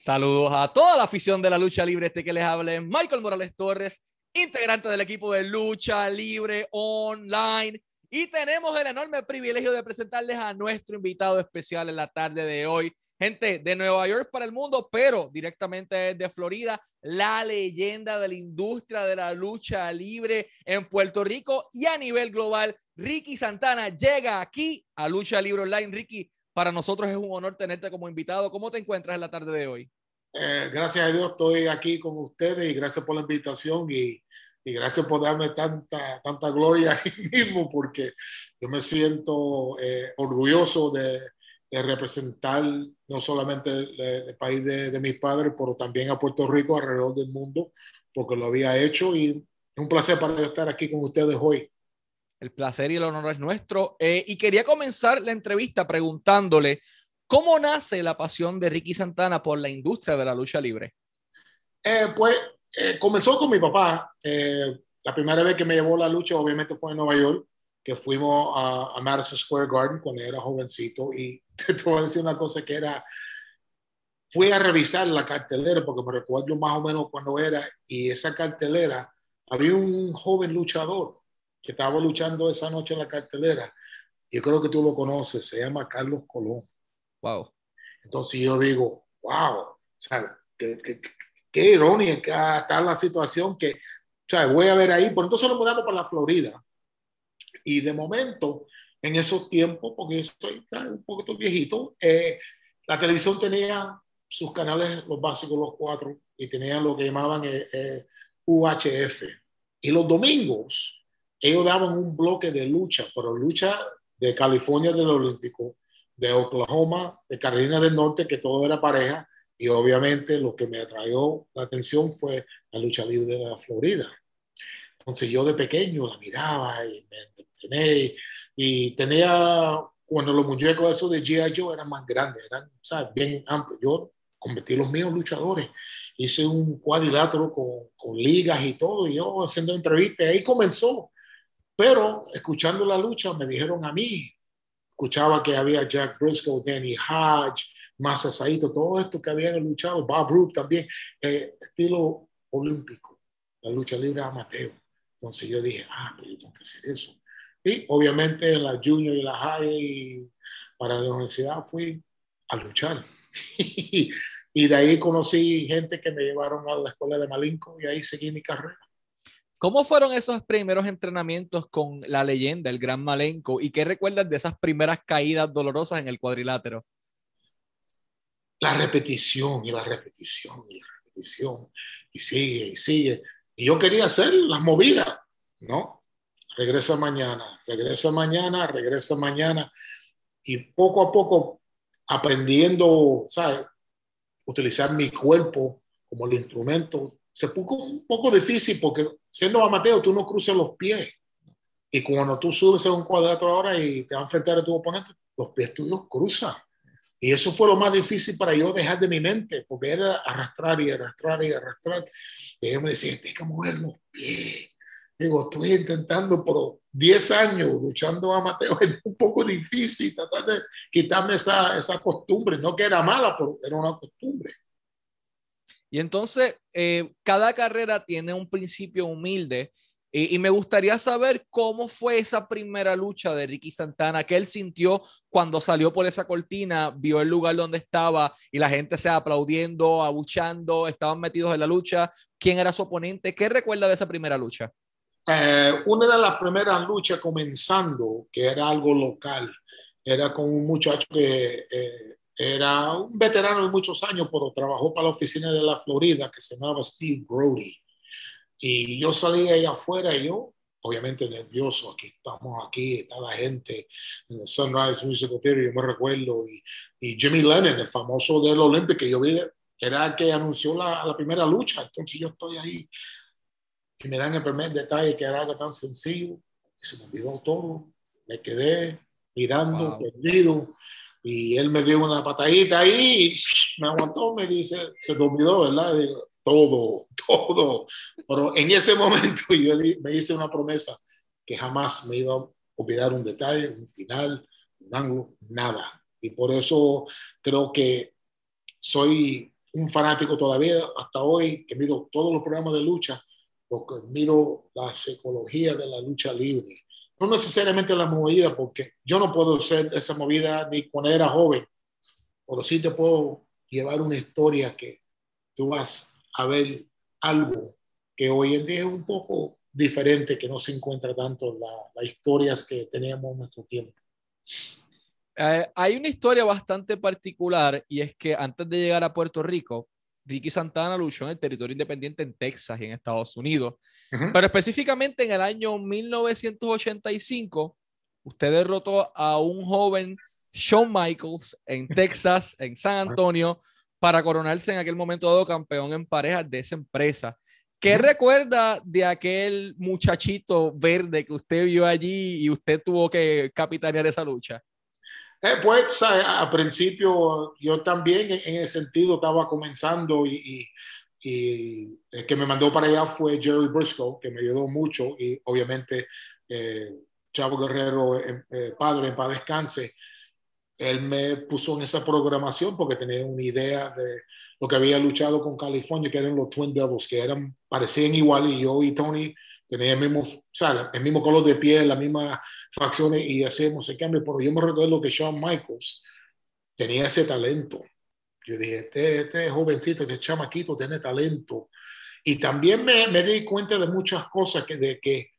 Saludos a toda la afición de la lucha libre. Este que les hable Michael Morales Torres, integrante del equipo de lucha libre online. Y tenemos el enorme privilegio de presentarles a nuestro invitado especial en la tarde de hoy. Gente de Nueva York para el mundo, pero directamente de Florida, la leyenda de la industria de la lucha libre en Puerto Rico y a nivel global. Ricky Santana llega aquí a Lucha Libre Online. Ricky, para nosotros es un honor tenerte como invitado. ¿Cómo te encuentras en la tarde de hoy? Eh, gracias a Dios estoy aquí con ustedes y gracias por la invitación y, y gracias por darme tanta, tanta gloria ahí mismo porque yo me siento eh, orgulloso de, de, representar no solamente el, el país de, de, mis padres, pero también a Puerto Rico alrededor del mundo porque lo había hecho y es un placer para estar aquí con ustedes hoy. El placer y el honor es nuestro. Eh, y quería comenzar la entrevista preguntándole cómo nace la pasión de Ricky Santana por la industria de la lucha libre. Eh, pues eh, comenzó con mi papá. La primera vez que me llevó la lucha obviamente fue en Nueva York, que fuimos a, a Madison Square Garden cuando era jovencito. Y te, te voy a decir una cosa que era, fui a revisar la cartelera porque me recuerdo más o menos cuando era y esa cartelera había un joven luchador que estaba luchando esa noche en la cartelera. Yo creo que tú lo conoces, se llama Carlos Colón. Wow. Entonces yo digo, wow, o sea, qué, qué, qué irónica está la situación que, o sea, voy a ver ahí. Por entonces nos mudamos para la Florida. Y de momento, en esos tiempos, porque yo soy un poquito viejito, eh, la televisión tenía sus canales, los básicos, los cuatro, y tenían lo que llamaban eh, eh, UHF. Y los domingos, ellos daban un bloque de lucha, pero lucha de California del Olímpico, de Oklahoma, de Carolina del Norte, que todo era pareja, y obviamente lo que me atrajo la atención fue la lucha libre de la Florida. Entonces yo de pequeño la miraba y me entretené y tenía, cuando los muñecos esos de G.I. Joe eran más grandes, eran ¿sabes? bien amplios. Yo convertí los míos luchadores, hice un cuadrilátero con, con ligas y todo, y yo haciendo entrevistas, ahí comenzó pero escuchando la lucha me dijeron a mí, escuchaba que había Jack Briscoe, Danny Hodge, Masa Saito, todo esto que habían luchado, Bob Roop también, eh, estilo olímpico, la lucha libre amateur. Entonces yo dije, ah, pero yo tengo que hacer eso. Y obviamente en la junior y la high y para la universidad fui a luchar. y de ahí conocí gente que me llevaron a la escuela de Malinco y ahí seguí mi carrera. ¿Cómo fueron esos primeros entrenamientos con la leyenda, el gran Malenko? ¿Y qué recuerdas de esas primeras caídas dolorosas en el cuadrilátero? La repetición y la repetición y la repetición. Y sigue y sigue. Y yo quería hacer las movidas, ¿no? Regresa mañana, regresa mañana, regresa mañana. Y poco a poco aprendiendo, ¿sabes? Utilizar mi cuerpo como el instrumento se puso un poco difícil porque siendo amateur tú no cruzas los pies. Y cuando tú subes a un cuadrilátero ahora y te vas a enfrentar a tu oponente, los pies tuyos cruzan. Y eso fue lo más difícil para yo dejar de mi mente, porque era arrastrar y arrastrar y arrastrar. Y ellos me decían, tienes que mover los pies. Digo, estoy intentando por 10 años luchando amateur, es un poco difícil tratar de quitarme esa, esa costumbre. No que era mala, pero era una costumbre. Y entonces, eh, cada carrera tiene un principio humilde. Y, me gustaría saber cómo fue esa primera lucha de Ricky Santana, que él sintió cuando salió por esa cortina, vio el lugar donde estaba y la gente se aplaudiendo, abuchando, estaban metidos en la lucha. ¿Quién era su oponente? ¿Qué recuerda de esa primera lucha? Eh, una de las primeras luchas comenzando, que era algo local, era con un muchacho que eh, era un veterano de muchos años, pero trabajó para la oficina de la Florida que se llamaba Steve Brody. Y yo salí ahí afuera y yo, obviamente nervioso, aquí estamos, aquí está la gente en el Sunrise Music Theater, yo me recuerdo, y, y, Jimmy Lennon, el famoso del Olympic, que yo vi, era el que anunció la, la, primera lucha, entonces yo estoy ahí, y me dan el primer detalle que era algo tan sencillo, y se me olvidó todo, me quedé mirando, wow. perdido, y él me dio una patadita ahí, y me aguantó, me dice, se te olvidó, ¿verdad? Digo, todo, todo. Pero en ese momento yo me hice una promesa que jamás me iba a olvidar un detalle, un final, un ángulo, nada. Y por eso creo que soy un fanático todavía hasta hoy, que miro todos los programas de lucha, porque miro la psicología de la lucha libre. No necesariamente la movida, porque yo no puedo hacer esa movida ni cuando era joven, pero sí te puedo llevar una historia que tú vas a ver algo que hoy en día es un poco diferente, que no se encuentra tanto en las historias que teníamos en nuestro tiempo. Eh, hay una historia bastante particular y es que antes de llegar a Puerto Rico, Ricky Santana luchó en el territorio independiente en Texas y en Estados Unidos. Pero específicamente en el año 1985, usted derrotó a un joven Shawn Michaels en Texas, en San Antonio, para coronarse en aquel momento dado campeón en parejas de esa empresa. ¿Qué recuerda de aquel muchachito verde que usted vio allí y usted tuvo que capitanear esa lucha? Eh, pues a, principio yo también en, ese sentido estaba comenzando y, el que me mandó para allá fue Jerry Briscoe, que me ayudó mucho y obviamente eh, Chavo Guerrero, eh, padre en paz descanse, él me puso en esa programación porque tenía una idea de lo que había luchado con California, que eran los Twin Devils, que eran, parecían igual y yo y Tony tenía el mismo, o sea, el mismo color de piel, las mismas facciones y hacemos el cambio. Pero yo me recuerdo que Shawn Michaels tenía ese talento. Yo dije, este, este jovencito, este chamaquito tiene talento. Y también me, di cuenta de muchas cosas que, de que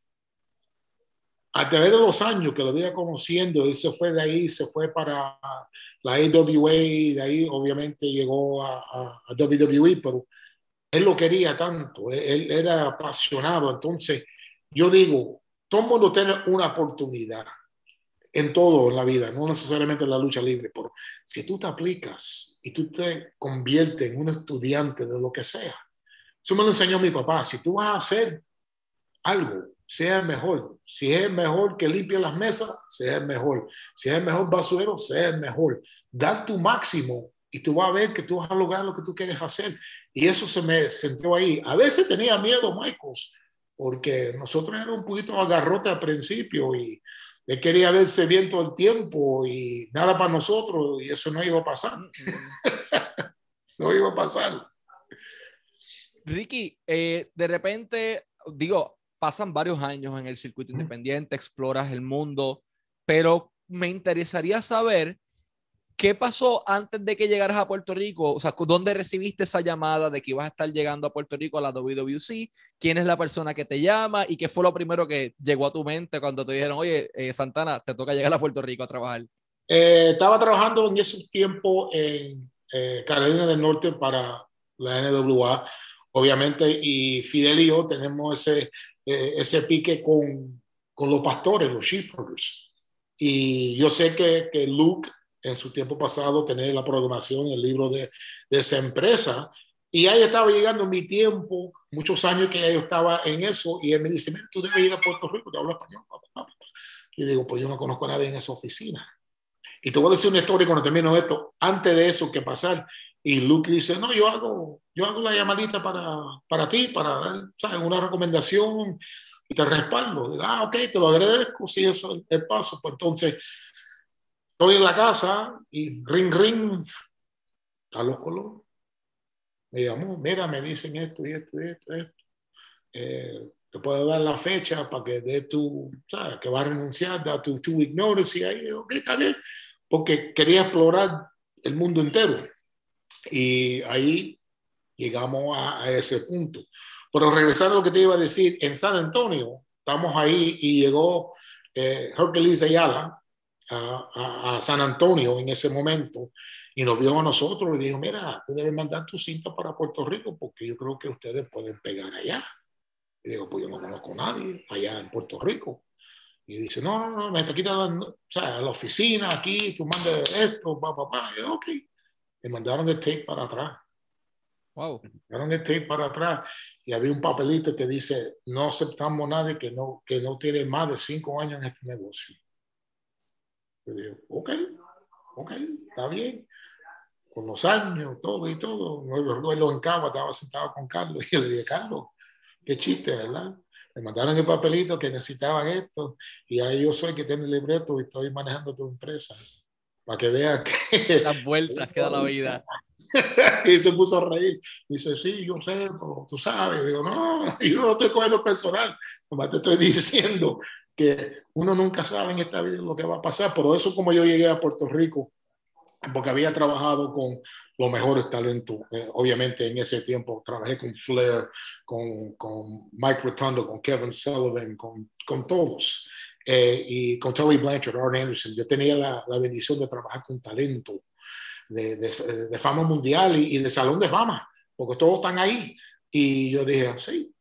a través de los años que lo iba conociendo, él se fue de ahí, se fue para la AWA, de ahí obviamente llegó a, a WWE, pero él lo quería tanto, él, era apasionado. Entonces, yo digo, todo mundo tiene una oportunidad en todo en la vida, no necesariamente en la lucha libre, pero si tú te aplicas y tú te conviertes en un estudiante de lo que sea, eso me lo enseñó mi papá, si tú vas a hacer algo, sea mejor. Si es mejor que limpie las mesas, sea mejor. Si es mejor basurero, sea mejor. Dar tu máximo y tú vas a ver que tú vas a lograr lo que tú quieres hacer. Y eso se me sentó ahí. A veces tenía miedo, Michaels, porque nosotros éramos un poquito agarrote al principio y él quería verse bien todo el tiempo y nada para nosotros y eso no iba a pasar. no iba a pasar. Ricky, eh, de repente, digo, pasan varios años en el circuito independiente, exploras el mundo, pero me interesaría saber ¿Qué pasó antes de que llegaras a Puerto Rico? O sea, ¿dónde recibiste esa llamada de que ibas a estar llegando a Puerto Rico a la WWC? ¿Quién es la persona que te llama? ¿Y qué fue lo primero que llegó a tu mente cuando te dijeron, oye, eh, Santana, te toca llegar a Puerto Rico a trabajar? Eh, estaba trabajando en ese tiempo en eh, Carolina del Norte para la NWA, obviamente, y Fidel y yo tenemos ese, ese pique con, con los pastores, los sheepherders. Y yo sé que, que Luke en su tiempo pasado tener la programación, el libro de, de esa empresa. Y ahí estaba llegando mi tiempo, muchos años que yo estaba en eso, y él me dice, tú debes ir a Puerto Rico, te hablo español. Y digo, pues yo no conozco a nadie en esa oficina. Y te voy a decir una historia cuando termino esto, antes de eso que pasar. Y Luke dice, no, yo hago, yo hago la llamadita para, para ti, para ¿sabes? una recomendación y te respaldo. Ah, ok, te lo agradezco, si eso es el paso. Pues entonces Estoy en la casa y ring, ring, Carlos Colón. Me llamó, mira, me dicen esto y esto y esto, esto. Eh, te puedo dar la fecha para que dé tu, ¿sabes? Que va a renunciar, da tu two week notice y ahí, ok, está bien. Porque quería explorar el mundo entero. Y ahí llegamos a, ese punto. Pero regresando a lo que te iba a decir, en San Antonio, estamos ahí y llegó eh, Hercules Ayala, a, San Antonio en ese momento y nos vio a nosotros y dijo, mira, tú debes mandar tu cinta para Puerto Rico porque yo creo que ustedes pueden pegar allá. Y digo, pues yo no conozco a nadie allá en Puerto Rico. Y dice, no, no, no, me está quitando o sea, la oficina aquí, tú mandas esto, papá, papá. Y yo, ok. Me mandaron el tape para atrás. Wow. Me mandaron el tape para atrás y había un papelito que dice, no aceptamos a nadie que no, que no tiene más de cinco años en este negocio. Yo dije, ok, ok, está bien. Con los años, todo y todo. Luego en Cava estaba sentado con Carlos y yo le dije, Carlos, qué chiste, ¿verdad? Me mandaron el papelito que necesitaban esto y ahí yo soy que tiene el libreto y estoy manejando tu empresa. para que vea que... Las vueltas que da la vida. y se puso a reír. Dice, sí, yo sé, pero tú sabes. Digo, no, yo no estoy cogiendo personal. Nomás te estoy diciendo que uno nunca sabe en esta vida lo que va a pasar. Pero eso como yo llegué a Puerto Rico, porque había trabajado con los mejores talentos. Eh, obviamente en ese tiempo trabajé con Flair, con, con Mike Rotundo, con Kevin Sullivan, con, con todos. Eh, y con Tully Blanchard, Art Anderson. Yo tenía la, la bendición de trabajar con talento de, de, de fama mundial y, y, de salón de fama, porque todos están ahí. Y yo dije, sí,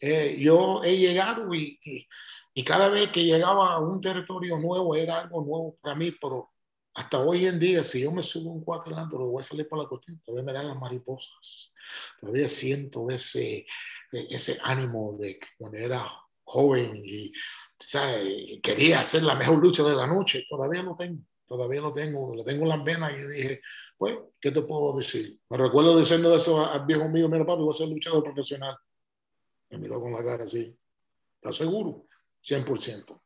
eh, yo he llegado y, y, y, cada vez que llegaba a un territorio nuevo era algo nuevo para mí, pero hasta hoy en día, si yo me subo un cuatro lo voy a salir por la cortina, todavía me dan las mariposas, todavía siento ese, ese ánimo de cuando era joven y ¿sabes? quería hacer la mejor lucha de la noche, todavía lo tengo todavía lo tengo, lo tengo en las venas y dije, pues, ¿qué te puedo decir? Me recuerdo diciendo eso al viejo mío, mira papi, voy a ser luchador profesional. Me miró con la cara así, ¿estás seguro? 100%.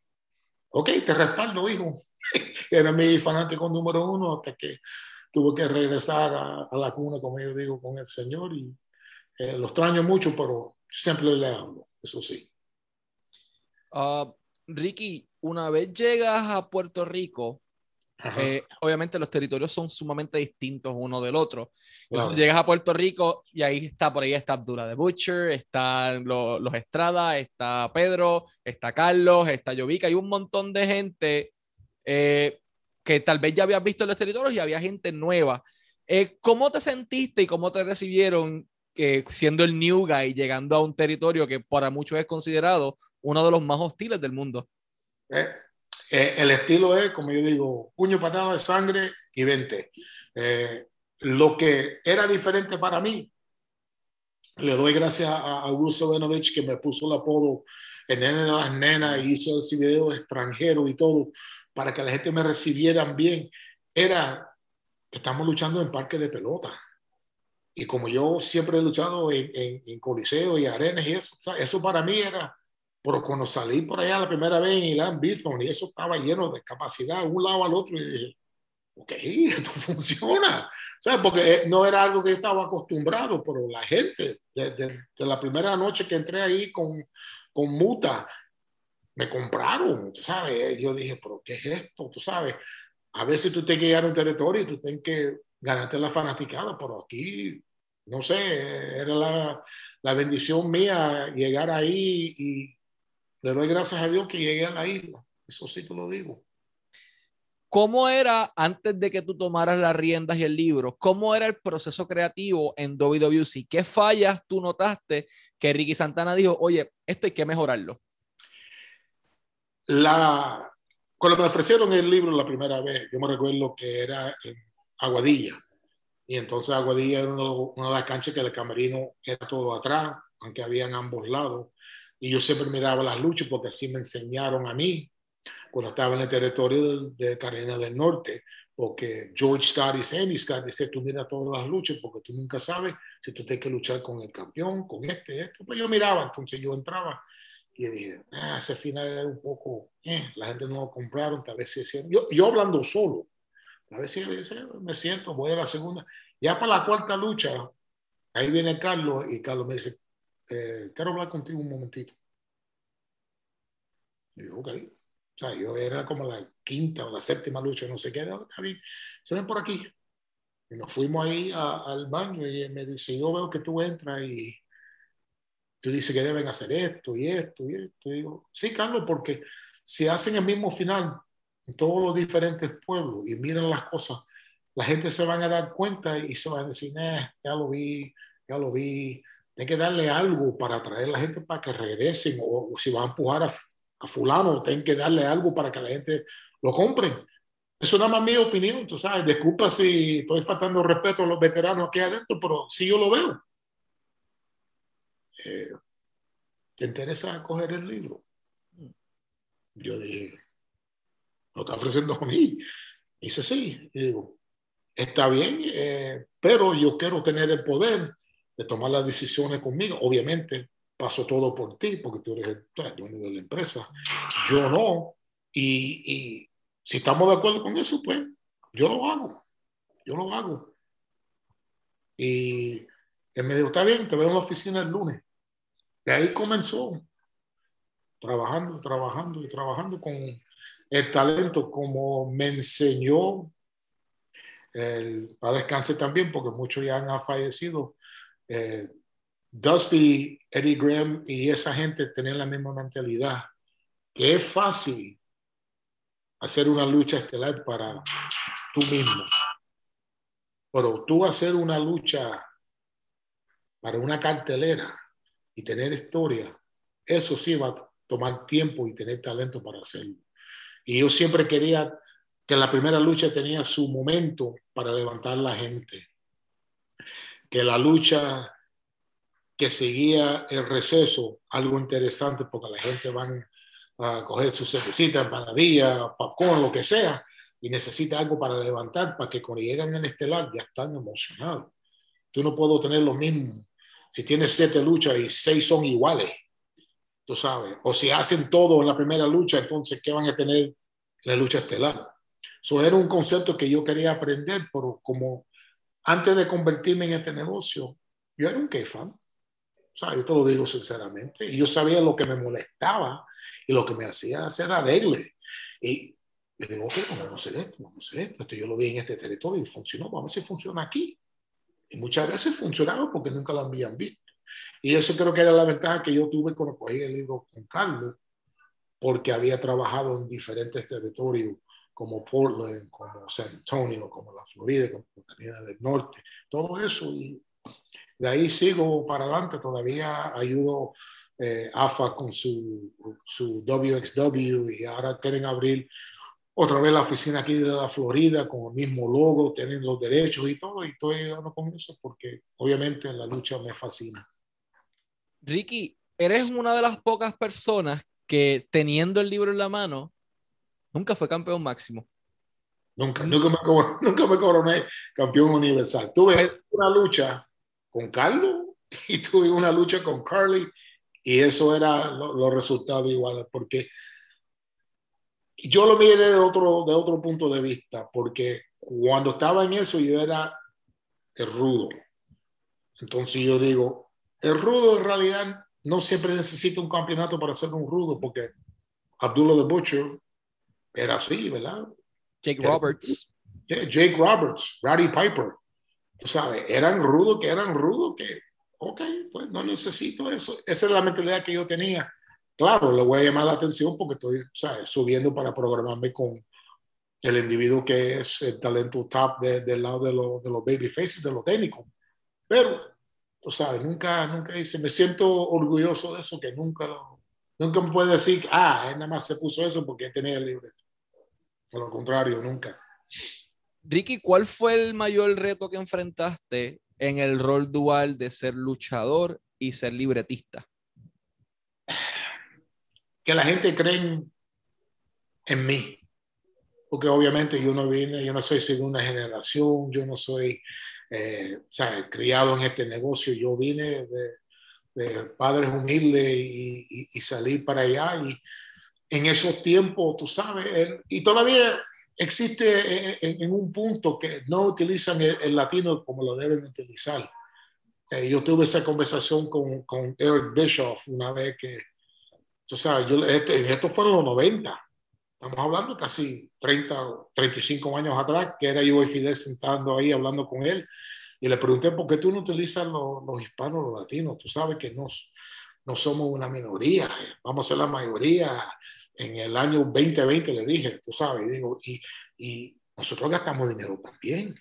Ok, te respaldo, hijo. Era mi fanático número uno hasta que tuve que regresar a, la cuna, como yo digo, con el Señor. Y eh, lo extraño mucho, pero siempre le hablo, eso sí. Uh, Ricky, una vez llegas a Puerto Rico, eh, obviamente los territorios son sumamente distintos uno del otro. Entonces llegas a Puerto Rico y ahí está, por ahí está Abdullah de Butcher, están los, los Estrada, está Pedro, está Carlos, está Jovica, hay un montón de gente eh, que tal vez ya habías visto en los territorios y había gente nueva. Eh, ¿Cómo te sentiste y cómo te recibieron siendo el new guy, llegando a un territorio que para muchos es considerado uno de los más hostiles del mundo? Eh, el estilo es, como yo digo, puño, patada de sangre y vente. Eh, lo que era diferente para mí, le doy gracias a Augusto Benovich que me puso el apodo en nene de las nenas y hizo ese video extranjero y todo para que la gente me recibieran bien. Era estamos luchando en parque de pelota. Y como yo siempre he luchado en, en, en coliseo y arenas y eso, eso para mí era pero cuando salí por allá la primera vez en Ilan Bithorn y eso estaba lleno de capacidad de un lado al otro, y dije, ok, esto funciona. ¿Sabes? Porque no era algo que estaba acostumbrado, pero la gente, desde de, de la primera noche que entré ahí con, con Muta, me compraron, ¿sabes? Yo dije, pero ¿qué es esto? Tú sabes, a veces tú tienes que llegar a un territorio y tú tienes que ganarte la fanaticada, pero aquí, no sé, era la, la bendición mía llegar ahí y le doy gracias a Dios que llegué a la isla. Eso sí te lo digo. ¿Cómo era, antes de que tú tomaras las riendas y el libro, cómo era el proceso creativo en WWC? ¿Qué fallas tú notaste que Ricky Santana dijo, oye, esto hay que mejorarlo? La, cuando me ofrecieron el libro la primera vez, yo me recuerdo que era en Aguadilla. Y entonces Aguadilla era uno, una de las canchas que el camerino era todo atrás, aunque había en ambos lados. Y yo siempre miraba las luchas porque así me enseñaron a mí cuando estaba en el territorio de, de Carolina del Norte, porque George Scott y Sandy Scott dice, tú mira todas las luchas porque tú nunca sabes si tú tienes que luchar con el campeón, con este, esto. Pues yo miraba, entonces yo entraba y dije, ah, ese final era un poco, eh, la gente no lo compraron, tal vez sí, yo, yo hablando solo, a veces me siento, voy a la segunda, ya para la cuarta lucha, ahí viene Carlos y Carlos me dice, eh, quiero hablar contigo un momentito. Y yo, ok. O sea, yo era como la quinta o la séptima lucha, no sé qué. Se ven por aquí. Y nos fuimos ahí a, al baño y me dice, yo veo que tú entras y tú dices que deben hacer esto y esto y esto. Y digo, sí, Carlos, porque si hacen el mismo final en todos los diferentes pueblos y miran las cosas, la gente se van a dar cuenta y se van a decir, eh, ya lo vi, ya lo vi, hay que darle algo para atraer a la gente para que regresen o, o si van a empujar a, a, fulano, tienen que darle algo para que la gente lo compre. Eso nada más mi opinión, tú sabes, disculpa si estoy faltando respeto a los veteranos aquí adentro, pero sí yo lo veo. Eh, ¿Te interesa coger el libro? Yo dije, lo está ofreciendo a mí. Dice, sí. Y digo, está bien, eh, pero yo quiero tener el poder de tomar las decisiones conmigo. Obviamente, paso todo por ti porque tú eres el dueño de la empresa. Yo no. Y, y, si estamos de acuerdo con eso, pues yo lo hago, yo lo hago. Y él me dijo, está bien, te veo en la oficina el lunes. De ahí comenzó, trabajando, trabajando y trabajando con el talento como me enseñó el padre descanse también, porque muchos ya han fallecido. Eh, Dusty, Eddie Graham y esa gente tenían la misma mentalidad, que es fácil hacer una lucha estelar para tú mismo, pero tú hacer una lucha para una cartelera y tener historia, eso sí va a tomar tiempo y tener talento para hacerlo. Y yo siempre quería que la primera lucha tenía su momento para levantar la gente, que la lucha que seguía el receso, algo interesante porque la gente van a coger su cervecita, empanadilla, popcorn, lo que sea, y necesita algo para levantar, para que cuando llegan al estelar ya están emocionados. Tú no puedo tener lo mismo si tienes siete luchas y seis son iguales, tú sabes, o si hacen todo en la primera lucha, entonces, ¿qué van a tener la lucha estelar? Eso era un concepto que yo quería aprender, pero como antes de convertirme en este negocio, yo era un fan. O sea, yo te lo digo sinceramente. Y yo sabía lo que me molestaba y lo que me hacía hacer arregle. Y le digo, ok, vamos a hacer esto, vamos a hacer esto. yo lo vi en este territorio y funcionó. Vamos a ver si funciona aquí. Y muchas veces funcionaba porque nunca lo habían visto. Y eso creo que era la ventaja que yo tuve cuando cogí el libro con Carlos, porque había trabajado en diferentes territorios como Portland, como San Antonio, como la Florida, como Carolina del Norte, todo eso. Y de ahí sigo para adelante, todavía ayudo eh, AFA con su, su WXW y ahora quieren abrir otra vez la oficina aquí de la Florida con el mismo logo, tienen los derechos y todo, y estoy dando con eso porque obviamente la lucha me fascina. Ricky, eres una de las pocas personas que teniendo el libro en la mano Nunca fue campeón máximo. Nunca, nunca me, nunca me coroné campeón universal. Tuve una lucha con Carlos y tuve una lucha con Carly y eso era los resultados iguales porque yo lo miré de otro, de otro punto de vista porque cuando estaba en eso yo era el rudo. Entonces yo digo, el rudo en realidad no siempre necesita un campeonato para ser un rudo porque Abdullah the Butcher era así, ¿verdad? Jake Roberts. Jake Roberts, Roddy Piper. Tú sabes, eran rudos que eran rudos que, ok, pues no necesito eso. Esa es la mentalidad que yo tenía. Claro, le voy a llamar la atención porque estoy ¿sabes? subiendo para programarme con el individuo que es el talento top del lado de, de los baby faces, de los técnicos. Pero, tú sabes, nunca, nunca hice, me siento orgulloso de eso, que nunca lo, nunca me puede decir, ah, él nada más se puso eso porque tenía el libreto. Por lo contrario, nunca. Ricky, ¿cuál fue el mayor reto que enfrentaste en el rol dual de ser luchador y ser libretista? Que la gente cree en, mí. Porque obviamente yo no vine, yo no soy segunda generación, yo no soy eh, criado en este negocio, yo vine de, padres humildes y, y, salí para allá. Y en esos tiempos, tú sabes, y todavía existe en, un punto que no utilizan el, latino como lo deben utilizar. Eh, yo tuve esa conversación con, con, Eric Bischoff una vez que, tú sabes, yo, este, esto fue en los 90, estamos hablando casi 30, 35 años atrás, que era yo y Fidel sentando ahí hablando con él, y le pregunté, ¿por qué tú no utilizas los, los hispanos, los latinos? Tú sabes que no, no somos una minoría, vamos a ser la mayoría en el año 2020 le dije, tú sabes, y digo, y, y nosotros gastamos dinero también.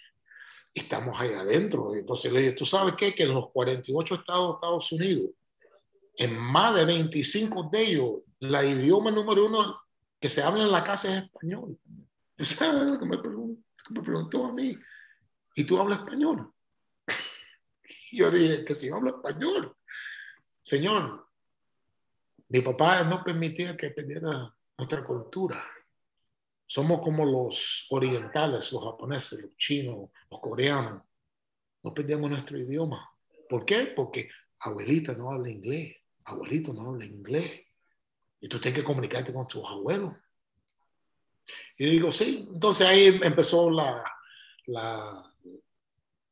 Estamos ahí adentro. Entonces le dije, ¿tú sabes qué? Que en los 48 estados de Estados Unidos, en más de 25 de ellos, la idioma número uno que se habla en la casa es español. ¿Tú sabes lo que me preguntó, me preguntó a mí? ¿Y tú hablas español? yo dije que si hablo español. Señor, mi papá no permitía que perdiera nuestra cultura. Somos como los orientales, los japoneses, los chinos, los coreanos. No perdemos nuestro idioma. ¿Por qué? Porque abuelita no habla inglés, abuelito no habla inglés. Y tú tienes que comunicarte con tus abuelos. Y digo, sí. Entonces ahí empezó la, la,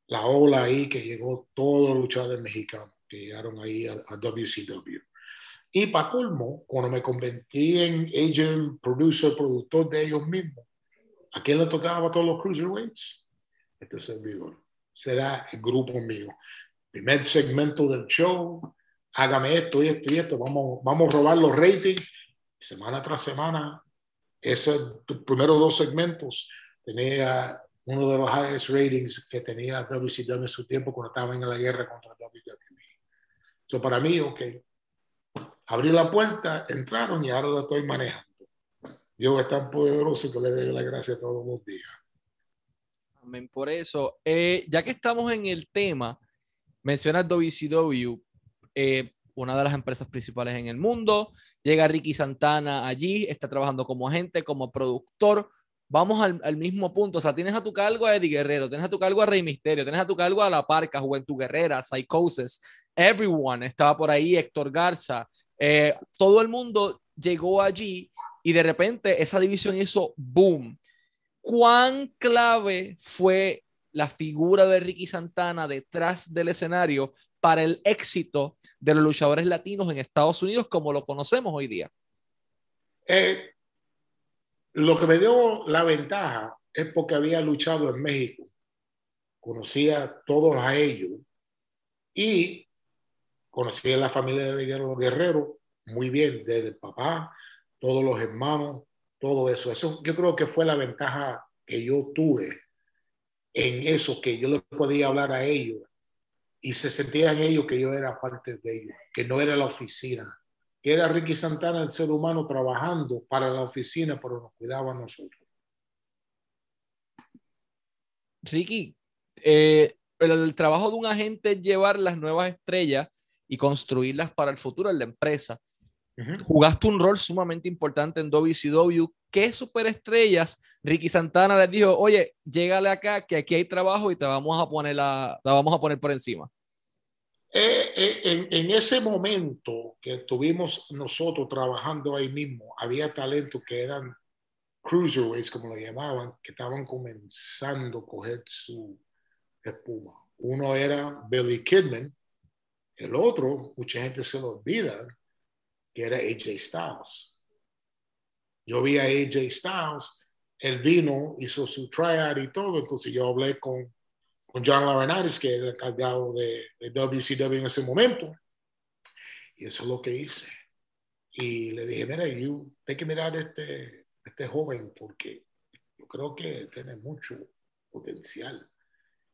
la ola ahí que llegó todos los luchadores mexicanos que llegaron ahí a, a WCW. Y para colmo, cuando me convertí en agent, producer, productor de ellos mismos, ¿a quién le tocaba todos los cruiserweights? Este servidor. Será el grupo mío. Primer segmento del show, hágame esto y esto y esto, vamos, vamos a robar los ratings. Semana tras semana, esos primeros dos segmentos tenía uno de los highest ratings que tenía WCW en su tiempo cuando estaban en la guerra contra WWE. Eso para mí, ok, abrí la puerta, entraron y ahora lo estoy manejando. Dios es tan poderoso que le doy la gracia todos los días. Amén. Por eso, eh, ya que estamos en el tema, mencionas WCW, eh, una de las empresas principales en el mundo. Llega Ricky Santana allí, está trabajando como agente, como productor. Vamos al, al, mismo punto. O sea, tienes a tu cargo a Eddie Guerrero, tienes a tu cargo a Rey Misterio, tienes a tu cargo a La Parca, Juventud Guerrera, Psychosis, Everyone estaba por ahí, Héctor Garza. Eh, todo el mundo llegó allí y de repente esa división hizo boom. ¿Cuán clave fue la figura de Ricky Santana detrás del escenario para el éxito de los luchadores latinos en Estados Unidos como lo conocemos hoy día? Eh, lo que me dio la ventaja es porque había luchado en México, conocía todos a ellos y conocía la familia de Guerrero Guerrero muy bien, desde el papá, todos los hermanos, todo eso. Eso yo creo que fue la ventaja que yo tuve en eso, que yo les podía hablar a ellos y se sentían ellos que yo era parte de ellos, que no era la oficina, era Ricky Santana, el ser humano, trabajando para la oficina, pero nos cuidaba a nosotros. Ricky, eh, el, el, trabajo de un agente es llevar las nuevas estrellas y construirlas para el futuro en la empresa. Uh -huh. Jugaste un rol sumamente importante en WCW. ¿Qué superestrellas Ricky Santana les dijo? Oye, llégale acá, que aquí hay trabajo y te vamos a poner, la, te vamos a poner por encima. Eh, eh, en, en, ese momento que estuvimos nosotros trabajando ahí mismo, había talentos que eran cruiserweights, como lo llamaban, que estaban comenzando a coger su espuma. Uno era Billy Kidman, el otro, mucha gente se lo olvida, que era AJ Styles. Yo vi a AJ Styles, él vino, hizo su tryout y todo, entonces yo hablé con, con John Laurinaitis, que era el encargado de, de, WCW en ese momento, y eso es lo que hice. Y le dije, mira, you, hay que mirar este, este joven porque yo creo que tiene mucho potencial.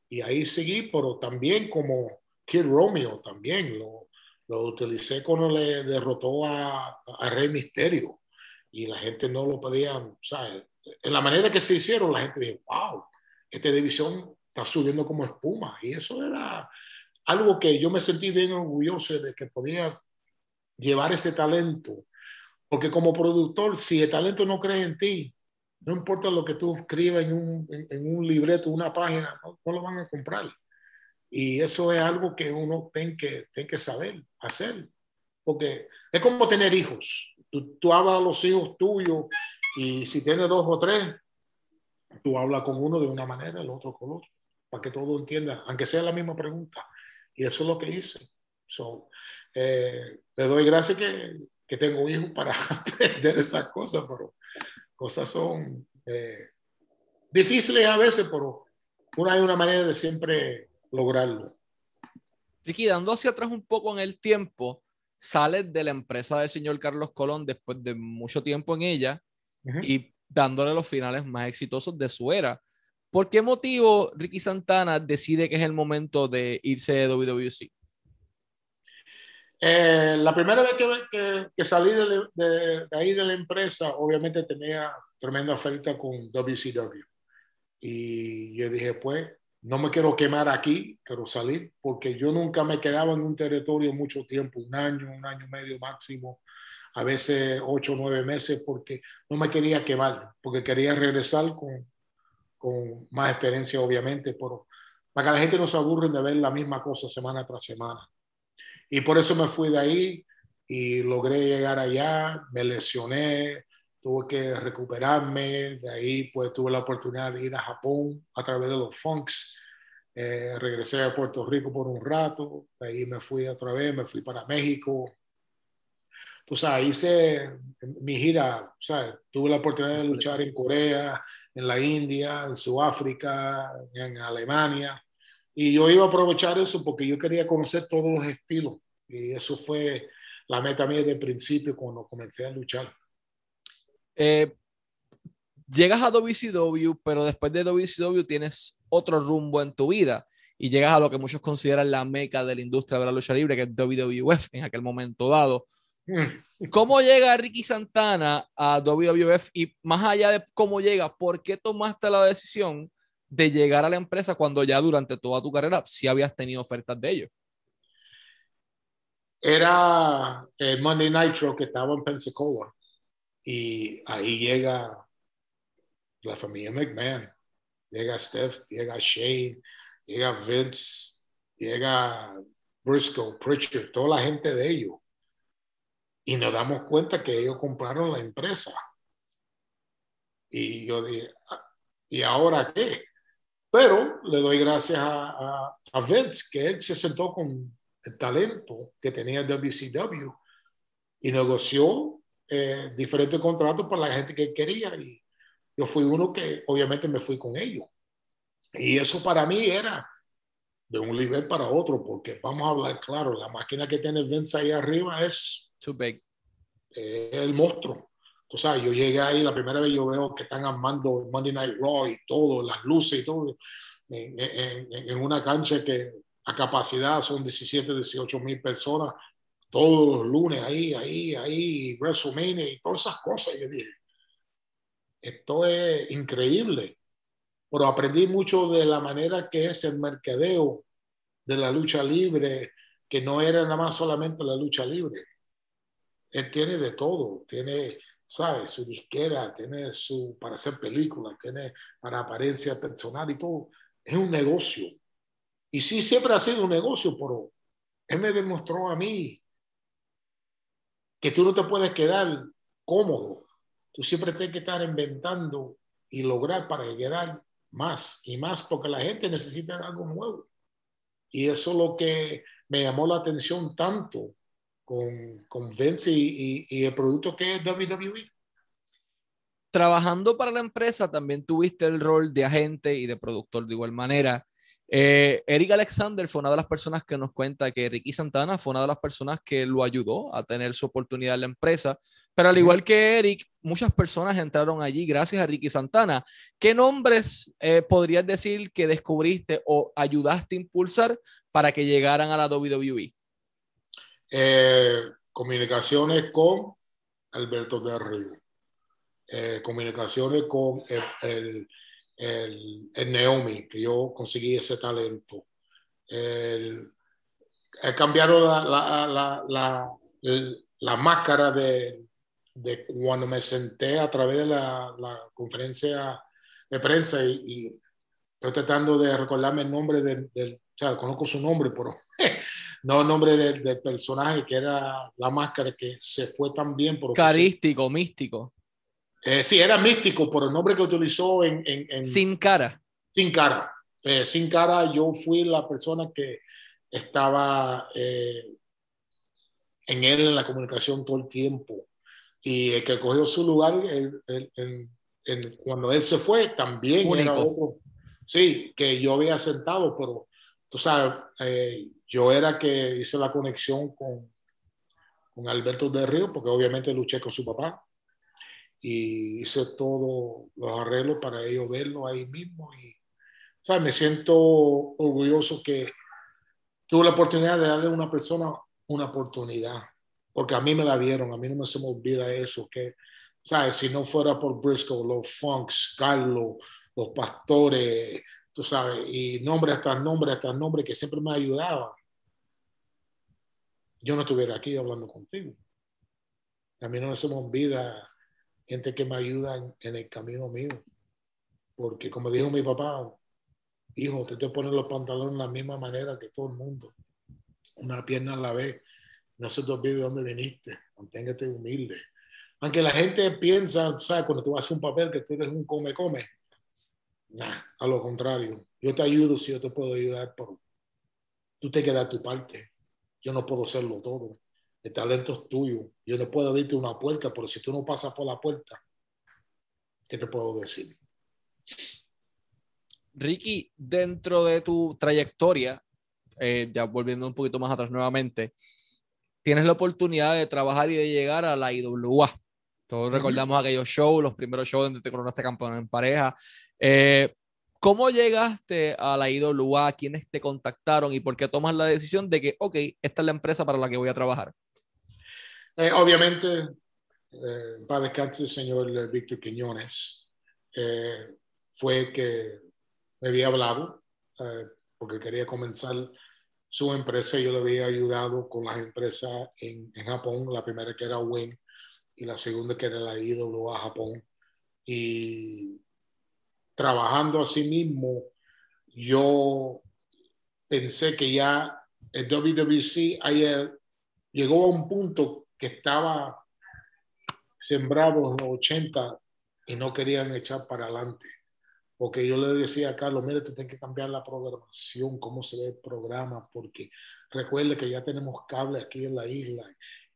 Y ahí seguí, pero también como Kid Romeo, también lo, lo utilicé cuando le derrotó a, a, Rey Misterio y la gente no lo podía, o sea, en la manera que se hicieron, la gente dijo, wow, esta división está subiendo como espuma. Y eso era algo que yo me sentí bien orgulloso de que podía llevar ese talento. Porque como productor, si el talento no cree en ti, no importa lo que tú escribas en un, en, en un libreto, una página, no, no, lo van a comprar. Y eso es algo que uno tiene que, tiene que saber hacer. Porque es como tener hijos. Tú, tú hablas a los hijos tuyos y si tienes dos o tres, tú hablas con uno de una manera, el otro con otro, para que todo entienda, aunque sea la misma pregunta. Y eso es lo que hice. So, eh, le doy gracias que, que tengo hijos para aprender esas cosas, pero cosas son eh, difíciles a veces, pero una, hay una manera de siempre lograrlo. Ricky, dando hacia atrás un poco en el tiempo, sales de la empresa del señor Carlos Colón después de mucho tiempo en ella uh -huh. y dándole los finales más exitosos de su era. ¿Por qué motivo Ricky Santana decide que es el momento de irse de WWC? Eh, la primera vez que, que, que salí de, de, de, ahí de la empresa, obviamente tenía tremenda oferta con WCW. Y yo dije, pues, no me quiero quemar aquí, quiero salir, porque yo nunca me quedaba en un territorio mucho tiempo, un año, un año y medio máximo, a veces ocho o nueve meses, porque no me quería quemar, porque quería regresar con, con más experiencia, obviamente, pero para que la gente no se aburre de ver la misma cosa semana tras semana. Y por eso me fui de ahí y logré llegar allá, me lesioné, tuve que recuperarme, de ahí pues tuve la oportunidad de ir a Japón a través de los Funks, eh, regresé a Puerto Rico por un rato, de ahí me fui otra vez, me fui para México. O sea, hice mi gira, o sea, tuve la oportunidad de luchar en Corea, en la India, en Sudáfrica, en Alemania. Y yo iba a aprovechar eso porque yo quería conocer todos los estilos. Y eso fue la meta mía desde el principio cuando comencé a luchar. Eh, llegas a WCW, pero después de WCW tienes otro rumbo en tu vida y llegas a lo que muchos consideran la meca de la industria de la lucha libre, que es WWF en aquel momento dado. Mm. ¿Cómo llega Ricky Santana a WWF? Y más allá de cómo llega, ¿por qué tomaste la decisión de llegar a la empresa cuando ya durante toda tu carrera sí habías tenido ofertas de ellos? Era el Monday Nitro que estaba en Pensacola y ahí llega la familia McMahon. Llega Steph, llega Shane, llega Vince, llega Briscoe, Pritchard, toda la gente de ellos. Y nos damos cuenta que ellos compraron la empresa. Y yo dije, ah, ¿y ahora qué? Pero le doy gracias a, a, Vince, que él se sentó con el talento que tenía WCW y negoció eh, diferentes contratos para la gente que quería. Y yo fui uno que obviamente me fui con ellos. Y eso para mí era de un nivel para otro, porque vamos a hablar claro, la máquina que tiene Vince ahí arriba es Too big. el monstruo. O sea, yo llegué ahí, la primera vez yo veo que están armando Monday Night Raw y todo, las luces y todo, en, en, en una cancha que a capacidad son 17, 18 mil personas, todos los lunes ahí, ahí, ahí, WrestleMania y todas esas cosas. Yo dije, esto es increíble. Pero aprendí mucho de la manera que es el mercadeo de la lucha libre, que no era nada más solamente la lucha libre. Él tiene de todo, tiene, ¿sabes? Su disquera, tiene su, para hacer películas, tiene para apariencia personal y todo. Es un negocio. Y sí, siempre ha sido un negocio, pero él me demostró a mí que tú no te puedes quedar cómodo Tú siempre tienes que estar inventando y lograr para llegar más y más, porque la gente necesita algo nuevo. Y eso es lo que me llamó la atención tanto con, con Vince y, y, el producto que es WWE. Trabajando para la empresa, también tuviste el rol de agente y de productor de igual manera. Eh, Eric Alexander fue una de las personas que nos cuenta que Ricky Santana fue una de las personas que lo ayudó a tener su oportunidad en la empresa. Pero al igual que Eric, muchas personas entraron allí gracias a Ricky Santana. ¿Qué nombres eh, podrías decir que descubriste o ayudaste a impulsar para que llegaran a la WWE? Eh, comunicaciones con Alberto de Río. comunicaciones con el el, el Naomi, que yo conseguí ese talento. El, cambiaron la, la, la, la, máscara de, de, cuando me senté a través de la, conferencia de prensa y, estoy tratando de recordarme el nombre del, del o sea, conozco su nombre, pero no el nombre del, personaje que era la máscara que se fue tan bien. Carístico, místico. Eh, sí, era místico por el nombre que utilizó en... sin cara. Sin cara. Eh, sin cara, yo fui la persona que estaba eh, en él en la comunicación todo el tiempo. Y el que cogió su lugar cuando él se fue también era otro. Sí, que yo había sentado, pero tú sabes, yo era que hice la conexión con, con Alberto de Río, porque obviamente luché con su papá y hice todos los arreglos para ellos verlo ahí mismo. Y, o me siento orgulloso que tuve la oportunidad de darle a una persona una oportunidad, porque a mí me la dieron, a mí no me se me olvida eso, que, ¿sabes? Si no fuera por Briscoe, los Funks, Carlos, los pastores, tú sabes, y nombre tras nombre tras nombre que siempre me ayudaban, yo no estuviera aquí hablando contigo. A mí no se me gente que me ayuda en, el camino mío. Porque como dijo mi papá, hijo, tú te pones los pantalones de la misma manera que todo el mundo. Una pierna a la vez. No se te olvide de dónde viniste. Manténgate humilde. Aunque la gente piensa, ¿sabes? Cuando tú haces un papel que tú eres un come-come. Nah, a lo contrario. Yo te ayudo si yo te puedo ayudar, pero tú te quedas tu parte. Yo no puedo hacerlo todo. El talento es tuyo. Yo no puedo abrirte una puerta, pero si tú no pasas por la puerta, ¿qué te puedo decir? Ricky, dentro de tu trayectoria, eh, ya volviendo un poquito más atrás nuevamente, tienes la oportunidad de trabajar y de llegar a la IWA. Todos recordamos aquellos shows, los primeros shows donde te coronaste campeón en pareja. Eh, ¿Cómo llegaste a la IWA? ¿Quiénes te contactaron y por qué tomas la decisión de que, ok, esta es la empresa para la que voy a trabajar? Eh, obviamente, eh, para descansar el señor Víctor Quiñones, eh, fue que me había hablado porque quería comenzar su empresa. Yo le había ayudado con las empresas en, en Japón, la primera que era Wing y la segunda que era la IWA Japón. Y trabajando así mismo, yo pensé que ya el WWC ayer llegó a un punto que estaba sembrado en los 80 y no querían echar para adelante. Porque yo le decía a Carlos, mire, tú tienes que cambiar la programación, cómo se ve el programa, porque recuerde que ya tenemos cable aquí en la isla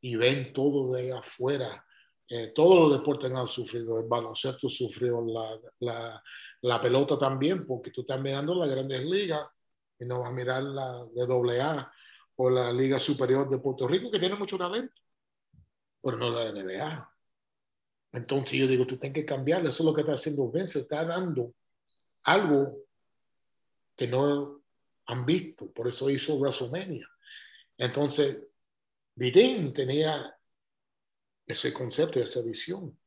y ven todo de afuera eh, todos los deportes han sufrido, el baloncesto sufrió, la, la, la, pelota también, porque tú estás mirando las grandes ligas y no vas a mirar la de doble A o la Liga Superior de Puerto Rico, que tiene mucho talento, pero no la NBA. Entonces yo digo, tú tienes que cambiar, eso es lo que está haciendo Vince, está dando algo que no han visto, por eso hizo WrestleMania. Entonces, Vidin tenía ese concepto, esa visión.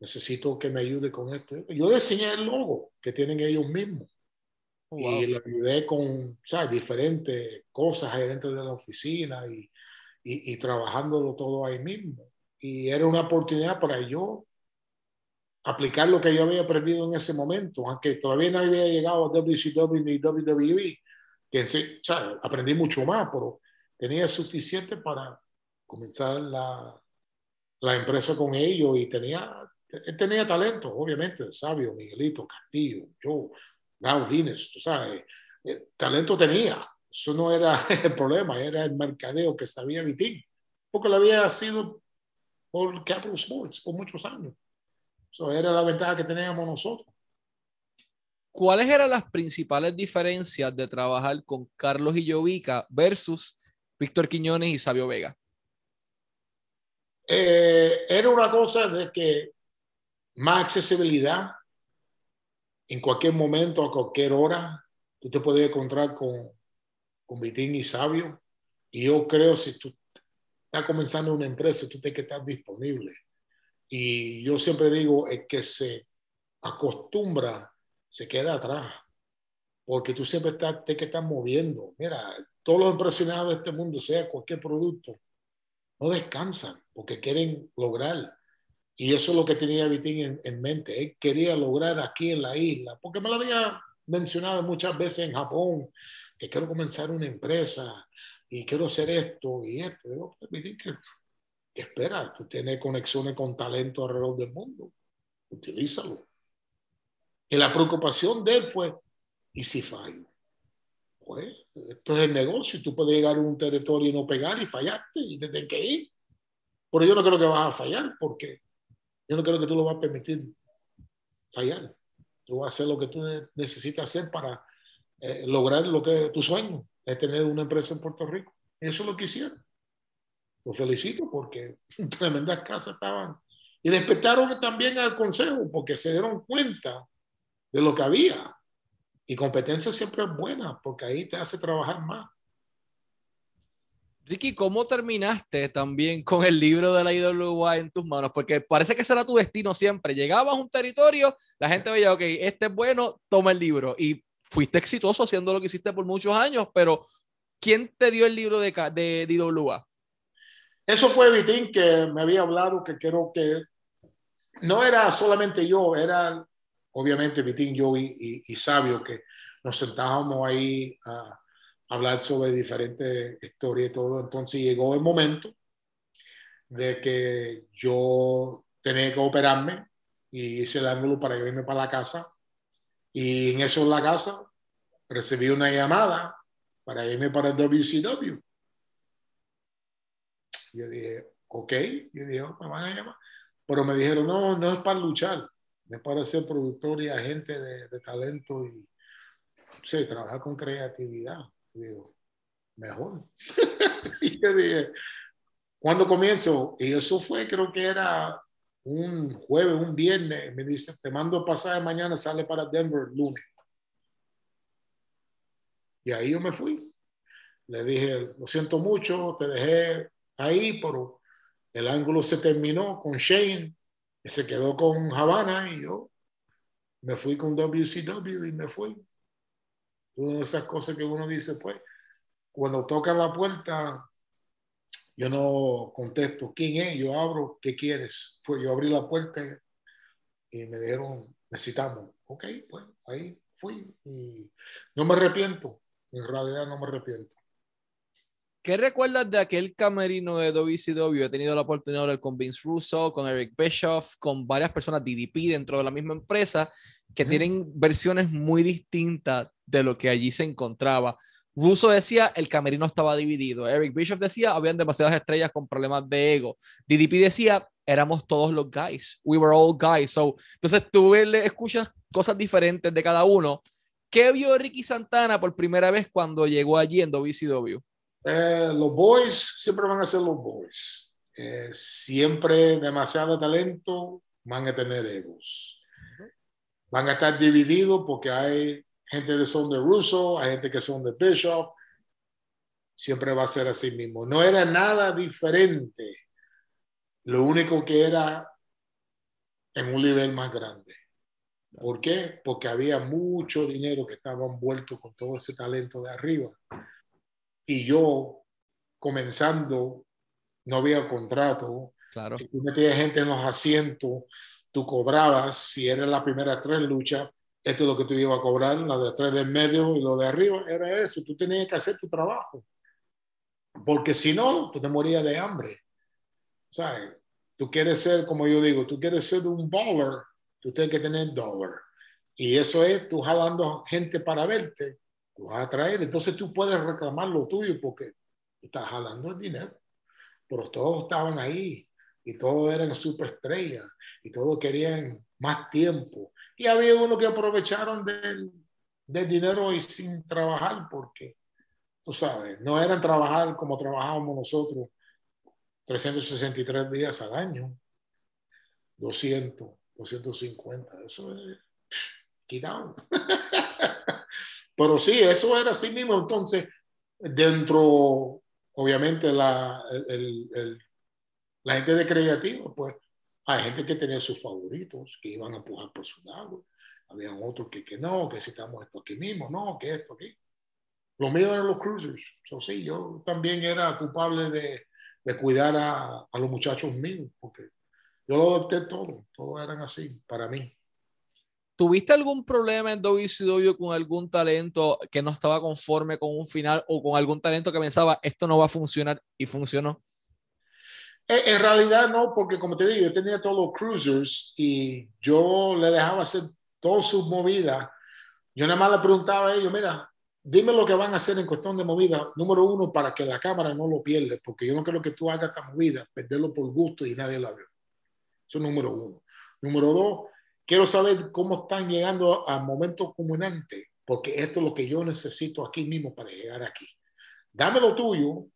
Necesito que me ayude con esto. Yo diseñé el logo que tienen ellos mismos. Oh, y le ayudé con ¿sabes? diferentes cosas ahí dentro de la oficina y, y, y, trabajándolo todo ahí mismo. Y era una oportunidad para yo aplicar lo que yo había aprendido en ese momento, aunque todavía no había llegado a WCW ni WWE, que ¿sabes? aprendí mucho más, pero tenía suficiente para comenzar la, la empresa con ellos y tenía, tenía talento, obviamente, Sabio, Miguelito, Castillo, yo, Gao Guinness, tú sabes, eh, talento tenía. Eso no era el problema, era el mercadeo que sabía Vitín, porque lo había sido por Capital Sports por muchos años. Eso era la ventaja que teníamos nosotros. ¿Cuáles eran las principales diferencias de trabajar con Carlos Illovica versus Víctor Quiñones y Sabio Vega? Eh, era una cosa de que más accesibilidad en cualquier momento, a cualquier hora, tú te puedes encontrar con, con Vitín y Sabio. Y yo creo si tú estás comenzando una empresa, tú tienes que estar disponible. Y yo siempre digo, es que se acostumbra, se queda atrás. Porque tú siempre estás, tienes que estar moviendo. Mira, todos los impresionados de este mundo, sea cualquier producto, no descansan porque quieren lograr. Y eso es lo que tenía Vitín en, mente. Él quería lograr aquí en la isla, porque me lo había mencionado muchas veces en Japón, que quiero comenzar una empresa y quiero hacer esto y esto. Digo, Vitín, que, espera, tú tienes conexiones con talento alrededor del mundo, utilízalo. Y la preocupación de él fue, ¿y si fallo? Pues esto es el negocio, tú puedes llegar a un territorio y no pegar y fallaste y tienes que ir. Pero yo no creo que vas a fallar porque yo no creo que tú lo vas a permitir fallar. Tú vas a hacer lo que tú necesitas hacer para eh, lograr lo que tu sueño es tener una empresa en Puerto Rico. Eso es lo que hicieron. Los felicito porque tremendas casas estaban. Y despertaron también al consejo porque se dieron cuenta de lo que había. Y competencia siempre es buena porque ahí te hace trabajar más. Ricky, ¿cómo terminaste también con el libro de la IWA en tus manos? Porque parece que ese era tu destino siempre. Llegabas a un territorio, la gente veía, ok, este es bueno, toma el libro. Y fuiste exitoso haciendo lo que hiciste por muchos años, pero ¿quién te dio el libro de, de, IWA? Eso fue Vitín que me había hablado, que creo que no era solamente yo, era obviamente Vitín, yo y, y, Sabio, que nos sentábamos ahí a hablar sobre diferentes historias y todo. Entonces llegó el momento de que yo tenía que operarme y hice el ángulo para irme para la casa. Y en eso en la casa recibí una llamada para irme para el WCW. Yo dije, ok, yo dije, oh, me van a llamar. Pero me dijeron, no, no es para luchar, es para ser productor y agente de, talento y sí, trabajar con creatividad. digo, mejor. y yo dije, ¿cuándo comienzo? Y eso fue, creo que era un jueves, un viernes. Me dice, te mando pasaje mañana, sale para Denver lunes. Y ahí yo me fui. Le dije, lo siento mucho, te dejé ahí, pero el ángulo se terminó con Shane, se quedó con Havana y yo me fui con WCW y me fui. Una de esas cosas que uno dice, pues, cuando tocan la puerta, yo no contesto, ¿quién es? Yo abro, ¿qué quieres? Pues yo abrí la puerta y me dijeron, necesitamos. Ok, pues ahí fui y no me arrepiento, en realidad no me arrepiento. ¿Qué recuerdas de aquel camerino de WCW? He tenido la oportunidad de hablar con Vince Russo, con Eric Bischoff, con varias personas DDP dentro de la misma empresa que tienen versiones muy distintas de lo que allí se encontraba. Russo decía el camerino estaba dividido. Eric Bischoff decía habían demasiadas estrellas con problemas de ego. DDP decía éramos todos los guys. We were all guys. So, entonces tú le escuchas cosas diferentes de cada uno. ¿Qué vio Ricky Santana por primera vez cuando llegó allí en WCW? Eh, los boys siempre van a ser los boys. Eh, siempre demasiado talento, van a tener egos. Van a estar divididos porque hay gente que son de Russo, hay gente que son de Bishop. Siempre va a ser así mismo. No era nada diferente. Lo único que era en un nivel más grande. ¿Por qué? Porque había mucho dinero que estaba envuelto con todo ese talento de arriba y yo comenzando, no había contrato. Claro. Si tú metías gente en los asientos, tú cobrabas, si era la primera tres luchas, esto es lo que tú ibas a cobrar, la de tres del medio y lo de arriba, era eso. Tú tenías que hacer tu trabajo. Porque si no, tú te morías de hambre. ¿Sabes? Tú quieres ser, como yo digo, tú quieres ser un baller, tú tienes que tener dólar. Y eso es tú jalando gente para verte lo vas a traer. Entonces tú puedes reclamar lo tuyo porque estás jalando el dinero. Pero todos estaban ahí y todos eran superestrellas y todos querían más tiempo. Y había unos que aprovecharon del, del dinero y sin trabajar porque, tú sabes, no eran trabajar como trabajábamos nosotros 363 días al año, 200, 250, eso es quitado. Pero sí, eso era así mismo. Entonces, dentro, obviamente, la, la gente de creativo, pues hay gente que tenía sus favoritos, que iban a empujar por su lado. Habían otros que, que no, que si estamos esto aquí mismo, no, que esto aquí. Lo mío eran los cruisers. So, sí, yo también era culpable de, de cuidar a, a, los muchachos míos, porque yo lo adopté todo, todos eran así para mí. ¿Tuviste algún problema en WCW con algún talento que no estaba conforme con un final o con algún talento que pensaba esto no va a funcionar y funcionó? En, realidad no, porque como te digo, yo tenía todos los cruisers y yo le dejaba hacer todas sus movidas. Yo nada más le preguntaba a ellos, mira, dime lo que van a hacer en cuestión de movida. Número uno, para que la cámara no lo pierda, porque yo no quiero que tú hagas esta movida, perderlo por gusto y nadie la ve. Eso es número uno. Número dos, Quiero saber cómo están llegando al momento culminante, porque esto es lo que yo necesito aquí mismo para llegar aquí. Dame lo tuyo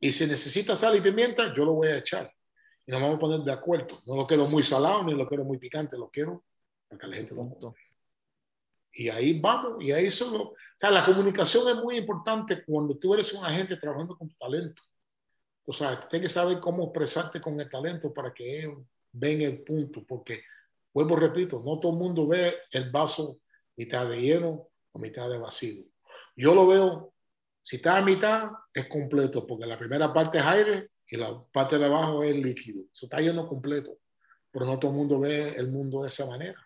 y si necesitas sal y pimienta, yo lo voy a echar. Y nos vamos a poner de acuerdo. No lo quiero muy salado ni lo quiero muy picante, lo quiero para que la gente lo coma. Y ahí vamos, y ahí solo. O sea, la comunicación es muy importante cuando tú eres un agente trabajando con tu talento. O sea, tienes que saber cómo expresarte con el talento para que ellos ven el punto, porque Vuelvo, repito, no todo el mundo ve el vaso mitad de lleno o mitad de vacío. Yo lo veo, si está a mitad, es completo, porque la primera parte es aire y la parte de abajo es líquido. Eso está lleno completo, pero no todo el mundo ve el mundo de esa manera.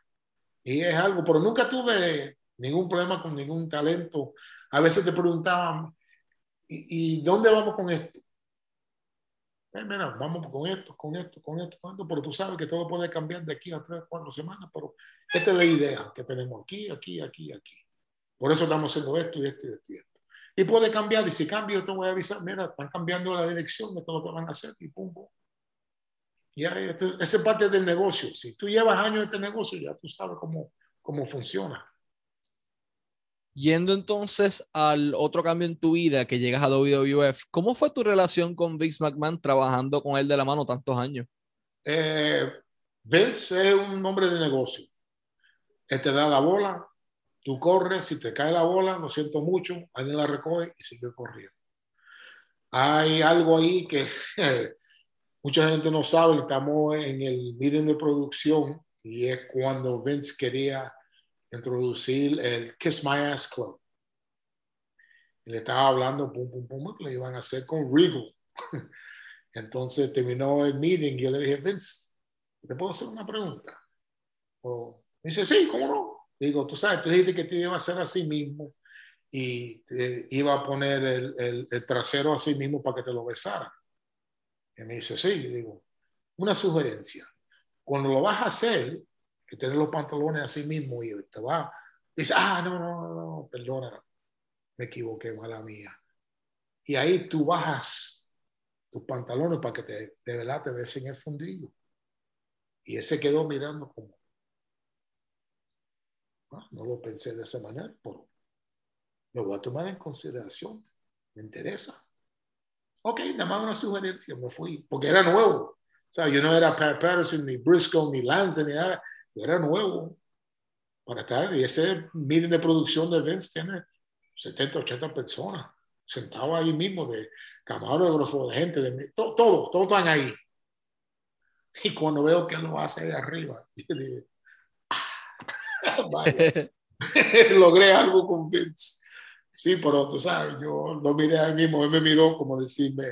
Y es algo, pero nunca tuve ningún problema con ningún talento. A veces te preguntaban, ¿y, y dónde vamos con esto? Eh, mira, vamos con esto, con esto, con esto, con esto, pero tú sabes que todo puede cambiar de aquí a tres, cuatro semanas, pero esta es la idea que tenemos aquí, aquí, aquí, aquí. Por eso estamos haciendo esto y esto y esto y esto. Y puede cambiar, y si cambio, yo te voy a avisar, mira, están cambiando la dirección de todo lo que van a hacer, y pum, pum. Ya, este, esa es parte del negocio. Si tú llevas años en este negocio, ya tú sabes cómo, cómo funciona. Yendo entonces al otro cambio en tu vida que llegas a WWF, ¿cómo fue tu relación con Vince McMahon trabajando con él de la mano tantos años? Eh, Vince es un hombre de negocio. Él te da la bola, tú corres, si te cae la bola, lo siento mucho, alguien la recoge y sigue corriendo. Hay algo ahí que mucha gente no sabe, estamos en el meeting de producción y es cuando Vince quería introducir el Kiss My Ass Club. Y le estaba hablando, pum, pum, pum, que lo iban a hacer con Regal. Entonces terminó el meeting y yo le dije, Vince, ¿te puedo hacer una pregunta? O, dice, sí, ¿cómo no? Digo, tú sabes, tú dijiste que te iba a hacer así mismo y iba a poner el, el, el, trasero así mismo para que te lo besara. Y me dice, sí, digo, una sugerencia. Cuando lo vas a hacer, que tienes los pantalones así mismo y te va, dice, ah, no, no, no, perdona, me equivoqué, mala mía. Y ahí tú bajas tus pantalones para que te, de verdad te besen el fundillo. Y ese quedó mirando como, ah, no lo pensé de esa manera, pero lo voy a tomar en consideración, me interesa. Ok, nada más una sugerencia, me fui, porque era nuevo. O sea, yo no era Pat Patterson, ni Briscoe, ni Lance, ni nada era nuevo para estar. Y ese meeting de producción de Vince tiene 70, 80 personas sentados ahí mismo, de camarógrafo, de gente, de todo, todo, todos están ahí. Y cuando veo que lo hace de arriba, ah, logré algo con Vince. Sí, pero tú sabes, yo lo miré ahí mismo, él me miró como decirme,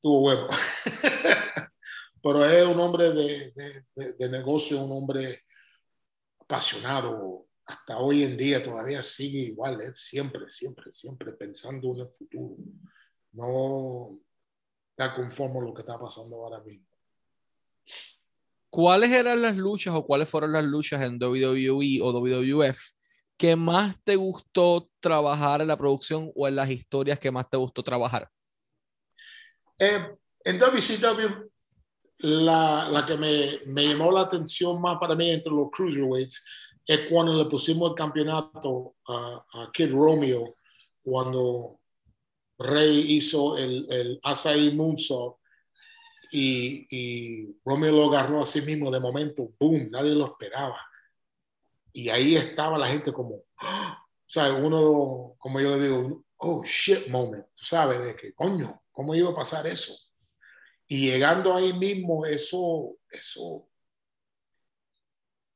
tuvo huevo. pero es un hombre de, de, de, negocio, un hombre apasionado. Hasta hoy en día todavía sigue igual, es siempre, siempre, siempre pensando en el futuro. No está conforme a lo que está pasando ahora mismo. ¿Cuáles eran las luchas o cuáles fueron las luchas en WWE o WWF que más te gustó trabajar en la producción o en las historias que más te gustó trabajar? Eh, en WCW la, la que me, me, llamó la atención más para mí entre los cruiserweights es cuando le pusimos el campeonato a, Kid Romeo, cuando Rey hizo el, el Asai Moonsault y, y Romeo lo agarró a sí mismo de momento, boom, nadie lo esperaba. Y ahí estaba la gente como, ¡oh! o sea, uno, como yo le digo, oh shit moment, tú sabes, de que coño, ¿cómo iba a pasar eso? Y llegando ahí mismo, eso, eso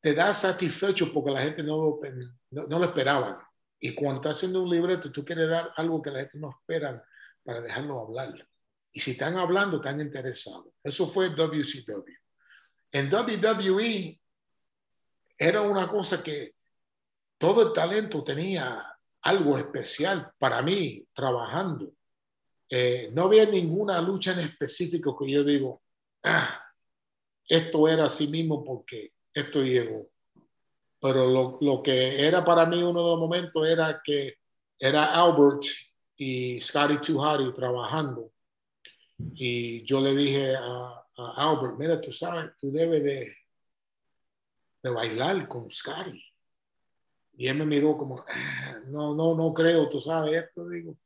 te da satisfecho porque la gente no lo, no, lo esperaba. Y cuando estás haciendo un libreto, tú quieres dar algo que la gente no espera para dejarlo hablar. Y si están hablando, están interesados. Eso fue WCW. En WWE era una cosa que todo el talento tenía algo especial para mí trabajando. Eh, no había ninguna lucha en específico que yo digo, ah, esto era así mismo porque esto llegó. Pero lo, lo, que era para mí uno de los momentos era que era Albert y Scotty Tuhari trabajando. Y yo le dije a, Albert, mira, tú sabes, tú debes de, de bailar con Scotty. Y él me miró como, ah, no, no, no creo, tú sabes esto, digo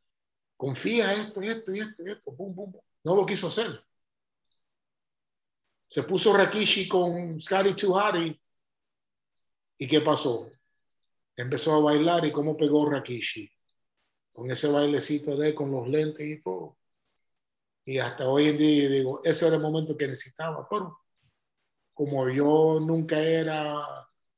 confía esto, esto y esto y esto, No lo quiso hacer. Se puso Rakishi con Scotty Tuhari. ¿Y qué pasó? Empezó a bailar y cómo pegó Rakishi. Con ese bailecito de con los lentes y todo. Y hasta hoy en día digo, ese era el momento que necesitaba. Pero como yo nunca era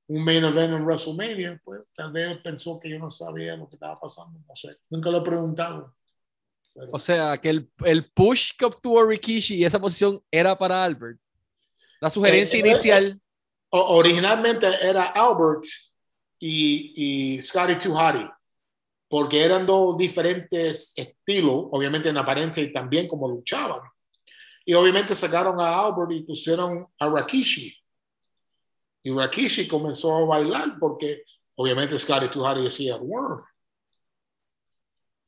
un main event en WrestleMania, pues tal vez pensó que yo no sabía lo que estaba pasando. No sé, nunca lo he preguntado. O sea, que el, el, push que obtuvo Rikishi y esa posición era para Albert. La sugerencia eh, inicial. originalmente era Albert y, y Scotty Tuhati, porque eran dos diferentes estilos, obviamente en apariencia y también como luchaban. Y obviamente sacaron a Albert y pusieron a Rakishi. Y Rakishi comenzó a bailar porque obviamente Scotty Tuhari decía Worm.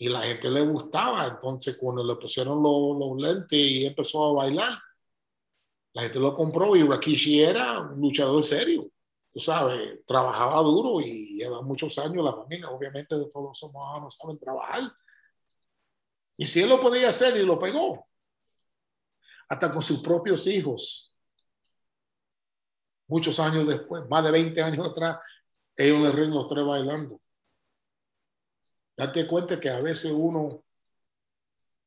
Y la gente le gustaba. Entonces, cuando le pusieron los, lentes y empezó a bailar, la gente lo compró y Rakishi era un luchador serio. Tú sabes, trabajaba duro y lleva muchos años la familia. Obviamente, todos los somanos saben trabajar. Y si él lo podía hacer y lo pegó, hasta con sus propios hijos, muchos años después, más de 20 años atrás, ellos le ríen los tres bailando. Date cuenta que a veces uno,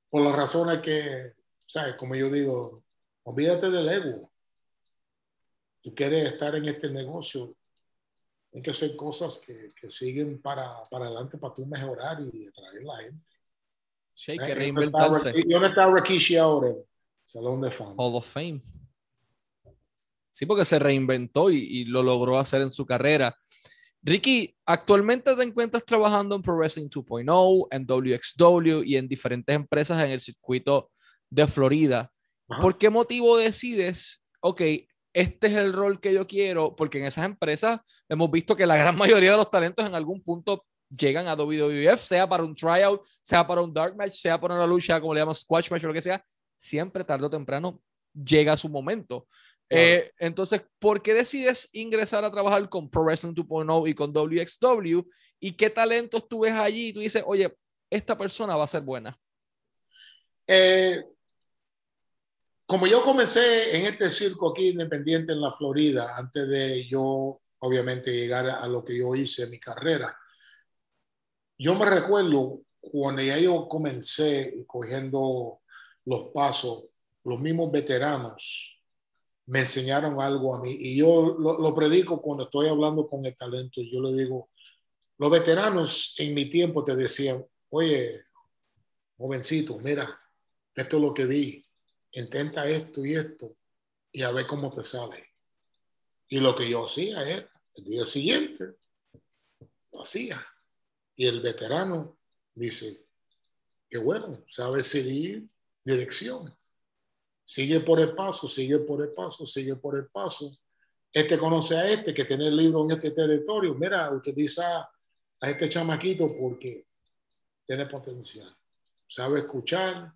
por las razones que, ¿sabes? Como yo digo, olvídate del ego. Tú quieres estar en este negocio, hay que hacer cosas que, que siguen para, para adelante para tú mejorar y atraer la gente. Sí, hay que reinventarse. ¿Y dónde está Rikishi ahora? Salón de Fama. Hall of Fame. Sí, porque se reinventó y, y, lo logró hacer en su carrera. Ricky, actualmente te encuentras trabajando en Pro Wrestling 2.0, en WXW y en diferentes empresas en el circuito de Florida. Ajá. ¿Por qué motivo decides, ok, este es el rol que yo quiero? Porque en esas empresas hemos visto que la gran mayoría de los talentos en algún punto llegan a WWF, sea para un tryout, sea para un dark match, sea para una lucha, como le llamamos squash match o lo que sea, siempre tarde o temprano llega su momento. Eh, entonces, ¿por qué decides ingresar a trabajar con Pro Wrestling 2.0 y con WXW? ¿Y qué talentos tú ves allí? Y tú dices, oye, esta persona va a ser buena. Eh, como yo comencé en este circo aquí independiente en la Florida, antes de yo, obviamente, llegar a lo que yo hice en mi carrera, yo me recuerdo cuando ya yo comencé cogiendo los pasos, los mismos veteranos me enseñaron algo a mí y yo lo, predico cuando estoy hablando con el talento. Yo le digo, los veteranos en mi tiempo te decían, oye, jovencito, mira, esto es lo que vi, intenta esto y esto y a ver cómo te sale. Y lo que yo hacía era, el día siguiente, lo hacía. Y el veterano dice, qué bueno, sabe seguir dirección. Sigue por el paso, sigue por el paso, sigue por el paso. Este conoce a este que tiene el libro en este territorio. Mira, utiliza a este chamaquito porque tiene potencial. Sabe escuchar,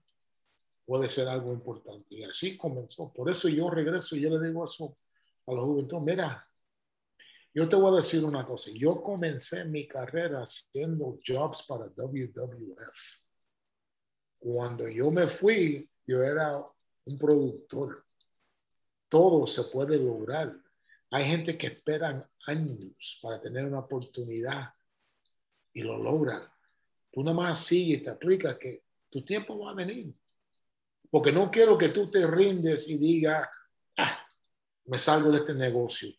puede ser algo importante. Y así comenzó. Por eso yo regreso y yo le digo eso a los juventud. Mira, yo te voy a decir una cosa. Yo comencé mi carrera haciendo jobs para WWF. Cuando yo me fui, yo era un productor. Todo se puede lograr. Hay gente que esperan años para tener una oportunidad y lo logran. Tú nada más sigues y te aplicas que tu tiempo va a venir. Porque no quiero que tú te rindes y digas, ah, me salgo de este negocio.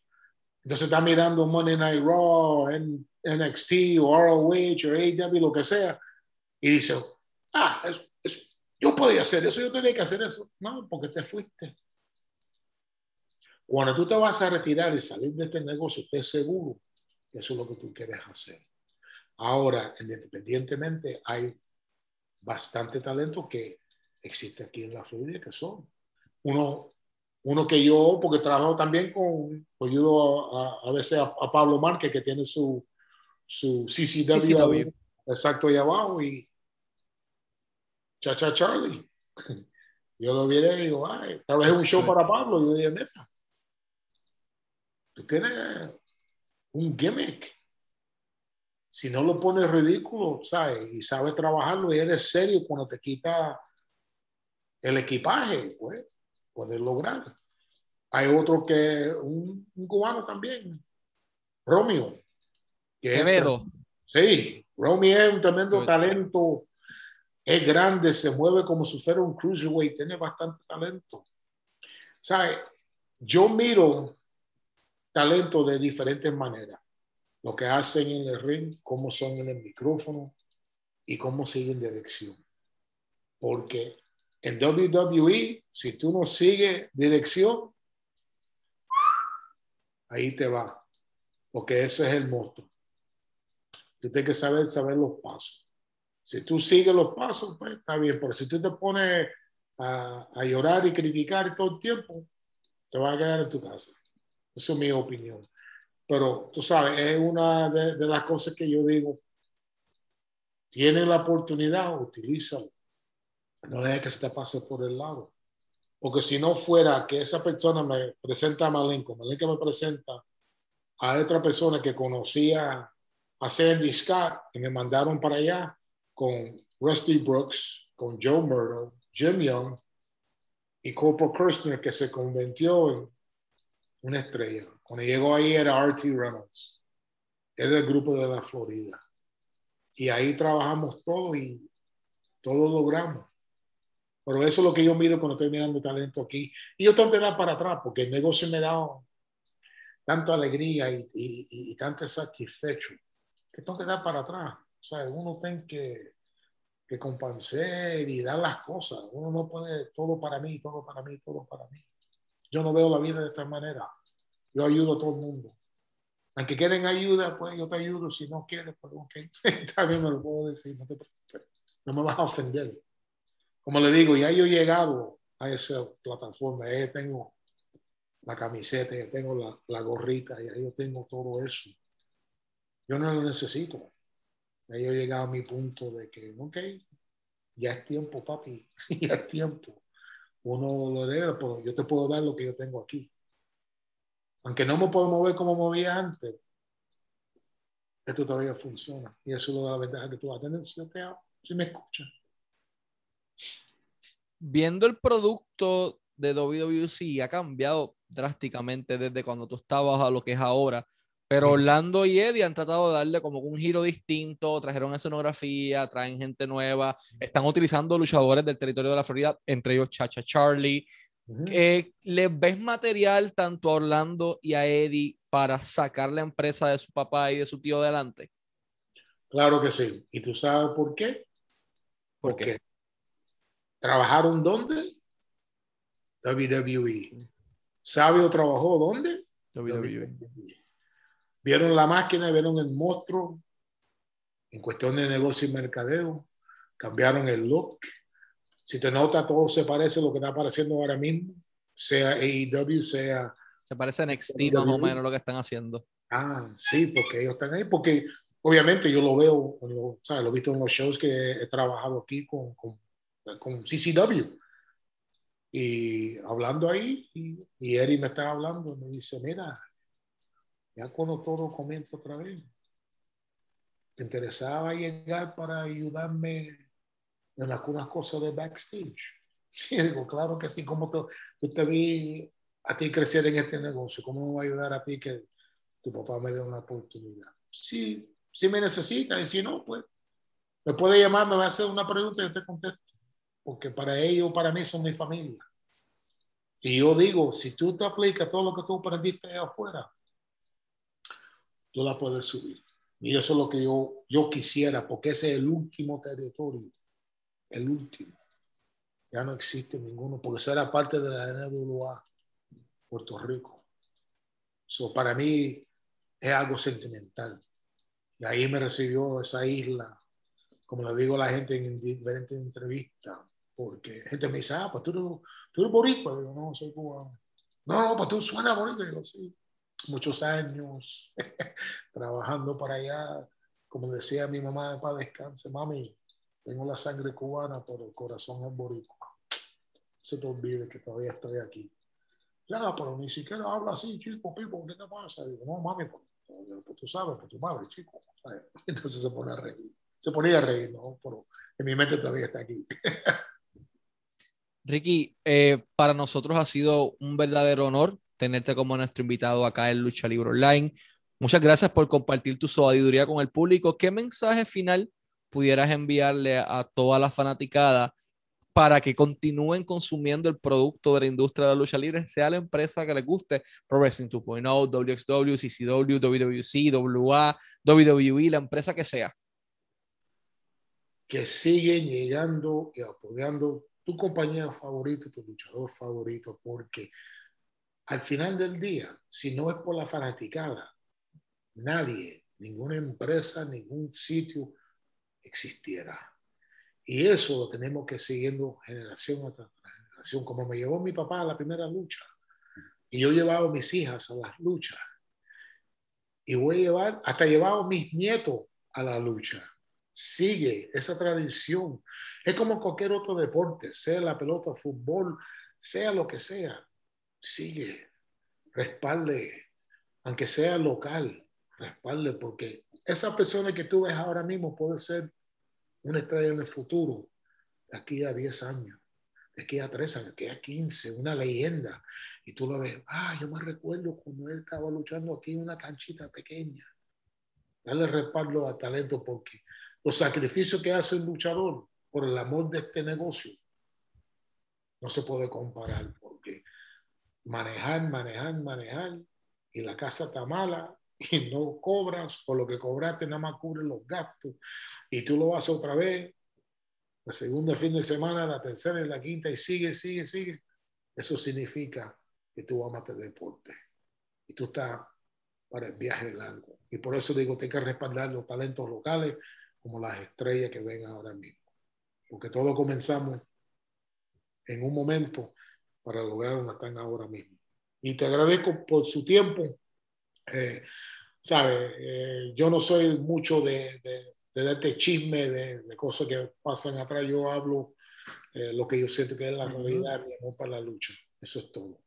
Entonces está mirando Monday Night Raw, NXT o ROH o AW, lo que sea, y dice, ah, yo podía hacer eso, yo tenía que hacer eso. No, porque te fuiste. Cuando tú te vas a retirar y salir de este negocio, estés seguro que eso es lo que tú quieres hacer. Ahora, independientemente, hay bastante talento que existe aquí en la Florida, que son uno, uno que yo, porque trabajo también con, ayudo a, a veces a, a, Pablo Márquez, que tiene su, su CCW, CCW. exacto ahí abajo, y Chacha Charlie. Yo lo vi y digo, ay, trabajé un show para Pablo, y yo dije, neta, tú tienes un gimmick. Si no lo pones ridículo, ¿sabes? Y sabes trabajarlo y eres serio cuando te quita el equipaje, pues, puedes lograr. Hay otro que, un, un cubano también, Romeo. Que Quevedo. sí, Romeo es un tremendo talento, es grande, se mueve como si fuera un cruiserweight, tiene bastante talento. ¿Sabes? Yo miro talento de diferentes maneras. Lo que hacen en el ring, cómo son en el micrófono y cómo siguen dirección. Porque en WWE, si tú no sigues dirección, ahí te va, porque ese es el monstruo. Tú tienes que saber, saber los pasos. Si tú sigues los pasos, pues está bien, pero si tú te pones a, a, llorar y criticar todo el tiempo, te vas a quedar en tu casa. Esa es mi opinión. Pero tú sabes, es una de, de las cosas que yo digo. Tienes la oportunidad, utilízalo. No dejes que se te pase por el lado. Porque si no fuera que esa persona me presenta a Malenko, Malenko me presenta a otra persona que conocía a Sandy Scott, que me mandaron para allá con Rusty Brooks, con Joe Murdo, Jim Young y Corporal Kirchner, que se convirtió en una estrella. Cuando llegó ahí era R.T. Reynolds. Era el grupo de la Florida. Y ahí trabajamos todo y todo logramos. Pero eso es lo que yo miro cuando estoy mirando talento aquí. Y yo tengo que dar para atrás porque el negocio me da tanta alegría y, y, y tanto satisfecho que tengo que dar para atrás. O sea, uno tiene que, que y dar las cosas. Uno no puede todo para mí, todo para mí, todo para mí. Yo no veo la vida de esta manera. Yo ayudo a todo el mundo. Aunque quieren ayuda, pues yo te ayudo. Si no quieres, pues ok. También me lo puedo decir. No me vas a ofender. Como le digo, ya yo he llegado a esa plataforma. Ya tengo la camiseta, ya tengo la, la gorrita, ya yo tengo todo eso. Yo no lo necesito. Ya yo he llegado a mi punto de que, ok, ya es tiempo, papi. ya es tiempo. Uno lo hereda, pero yo te puedo dar lo que yo tengo aquí aunque no me puedo mover como movía antes, esto todavía funciona. Y eso es lo de la ventaja que tú vas a tener si, te, si me escuchas. Viendo el producto de WWC ha cambiado drásticamente desde cuando tú estabas a lo que es ahora. Pero Orlando y Eddie han tratado de darle como un giro distinto, trajeron escenografía, traen gente nueva, están utilizando luchadores del territorio de la Florida, entre ellos Chacha Charlie, eh, ¿Les ves material tanto a Orlando y a Eddie para sacar la empresa de su papá y de su tío adelante? Claro que sí. ¿Y tú sabes por qué? Porque trabajaron dónde? WWE. ¿Sabio trabajó dónde? WWE. Vieron la máquina, vieron el monstruo en cuestión de negocio y mercadeo, cambiaron el look, si te nota, todo se parece a lo que está apareciendo ahora mismo, sea AEW, sea... Se parece a NXT más o menos lo que están haciendo. Ah, sí, porque ellos están ahí, porque obviamente yo lo veo, o sea, lo he visto en los shows que he trabajado aquí con, con, con CCW. Y hablando ahí, y, y Eri me está hablando, me dice, mira, ya cuando todo comienza otra vez, te interesaba llegar para ayudarme en algunas cosas de backstage. Y digo, claro que sí, como tú, te vi a ti crecer en este negocio, ¿cómo me va a ayudar a ti que tu papá me dé una oportunidad? Sí, si me necesita y si no, pues me puede llamar, me va a hacer una pregunta y yo te contesto, porque para ellos, para mí son mi familia. Y yo digo, si tú te aplicas todo lo que tú aprendiste afuera, tú la puedes subir. Y eso es lo que yo, yo quisiera, porque ese es el último territorio el último. Ya no existe ninguno, porque eso era parte de la NWA, Puerto Rico. So, para mí es algo sentimental. Y ahí me recibió esa isla, como le digo a la gente en diferentes entrevistas, porque gente me dice, ah, pues tú eres, tú eres boricua. Digo, no, soy cubano. No, no, pues tú suenas boricua. Digo, sí. Muchos años trabajando para allá. Como decía mi mamá, para descanse, mami, tengo la sangre cubana, pero el corazón es boricua. Se te olvide que todavía estoy aquí. Ya, pero ni siquiera habla así, chico, Pipo, ¿qué te pasa? Digo, no, mami, pues, pues tú sabes, pues tu madre, chico. Entonces se pone a reír. Se ponía a reír, ¿no? Pero en mi mente todavía está aquí. Ricky, eh, para nosotros ha sido un verdadero honor tenerte como nuestro invitado acá en Lucha Libre Online. Muchas gracias por compartir tu sabiduría con el público. ¿Qué mensaje final pudieras enviarle a toda la fanaticada para que continúen consumiendo el producto de la industria de la lucha libre, sea la empresa que les guste, Pro Wrestling 2.0, WXW, CCW, WWC, WA, WWE, la empresa que sea. Que siguen llegando y apoyando tu compañía favorita, tu luchador favorito, porque al final del día, si no es por la fanaticada, nadie, ninguna empresa, ningún sitio existiera. Y eso lo tenemos que siguiendo generación a generación, como me llevó mi papá a la primera lucha. Y yo he llevado a mis hijas a las luchas. Y voy a llevar, hasta he llevado a mis nietos a la lucha. Sigue esa tradición. Es como cualquier otro deporte, sea la pelota, fútbol, sea lo que sea. Sigue, respalde, aunque sea local, respalde, porque esa persona que tú ves ahora mismo puede ser una estrella en el futuro, aquí a 10 años, de aquí a 3 años, aquí a 15, una leyenda. Y tú lo ves, ah, yo me recuerdo cuando él estaba luchando aquí en una canchita pequeña. Dale respaldo a talento porque los sacrificios que hace un luchador por el amor de este negocio no se puede comparar manejar, manejar, manejar y la casa está mala y no cobras, por lo que cobraste nada más cubre los gastos y tú lo vas otra vez, la segunda fin de semana, la tercera y la quinta y sigue, sigue, sigue. Eso significa que tú amas el deporte y tú estás para el viaje largo. Y por eso digo, hay que respaldar los talentos locales como las estrellas que ven ahora mismo. Porque todos comenzamos en un momento para lograr donde están ahora mismo. Y te agradezco por su tiempo. Eh, ¿Sabes? Eh, yo no soy mucho de, de, de darte chisme de, de, cosas que pasan atrás. Yo hablo eh, lo que yo siento que es la realidad, mi amor para la lucha. Eso es todo.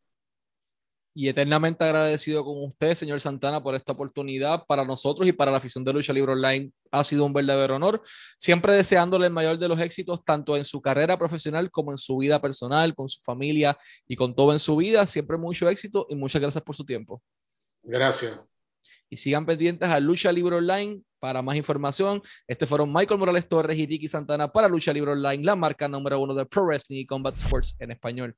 Y eternamente agradecido con usted, señor Santana, por esta oportunidad para nosotros y para la afición de Lucha Libre Online. Ha sido un verdadero honor. Siempre deseándole el mayor de los éxitos, tanto en su carrera profesional como en su vida personal, con su familia y con todo en su vida. Siempre mucho éxito y muchas gracias por su tiempo. Gracias y sigan pendientes a Lucha Libre Online para más información. Este fueron Michael Morales Torres y Ricky Santana para Lucha Libre Online, la marca número uno de Pro Wrestling y Combat Sports en español.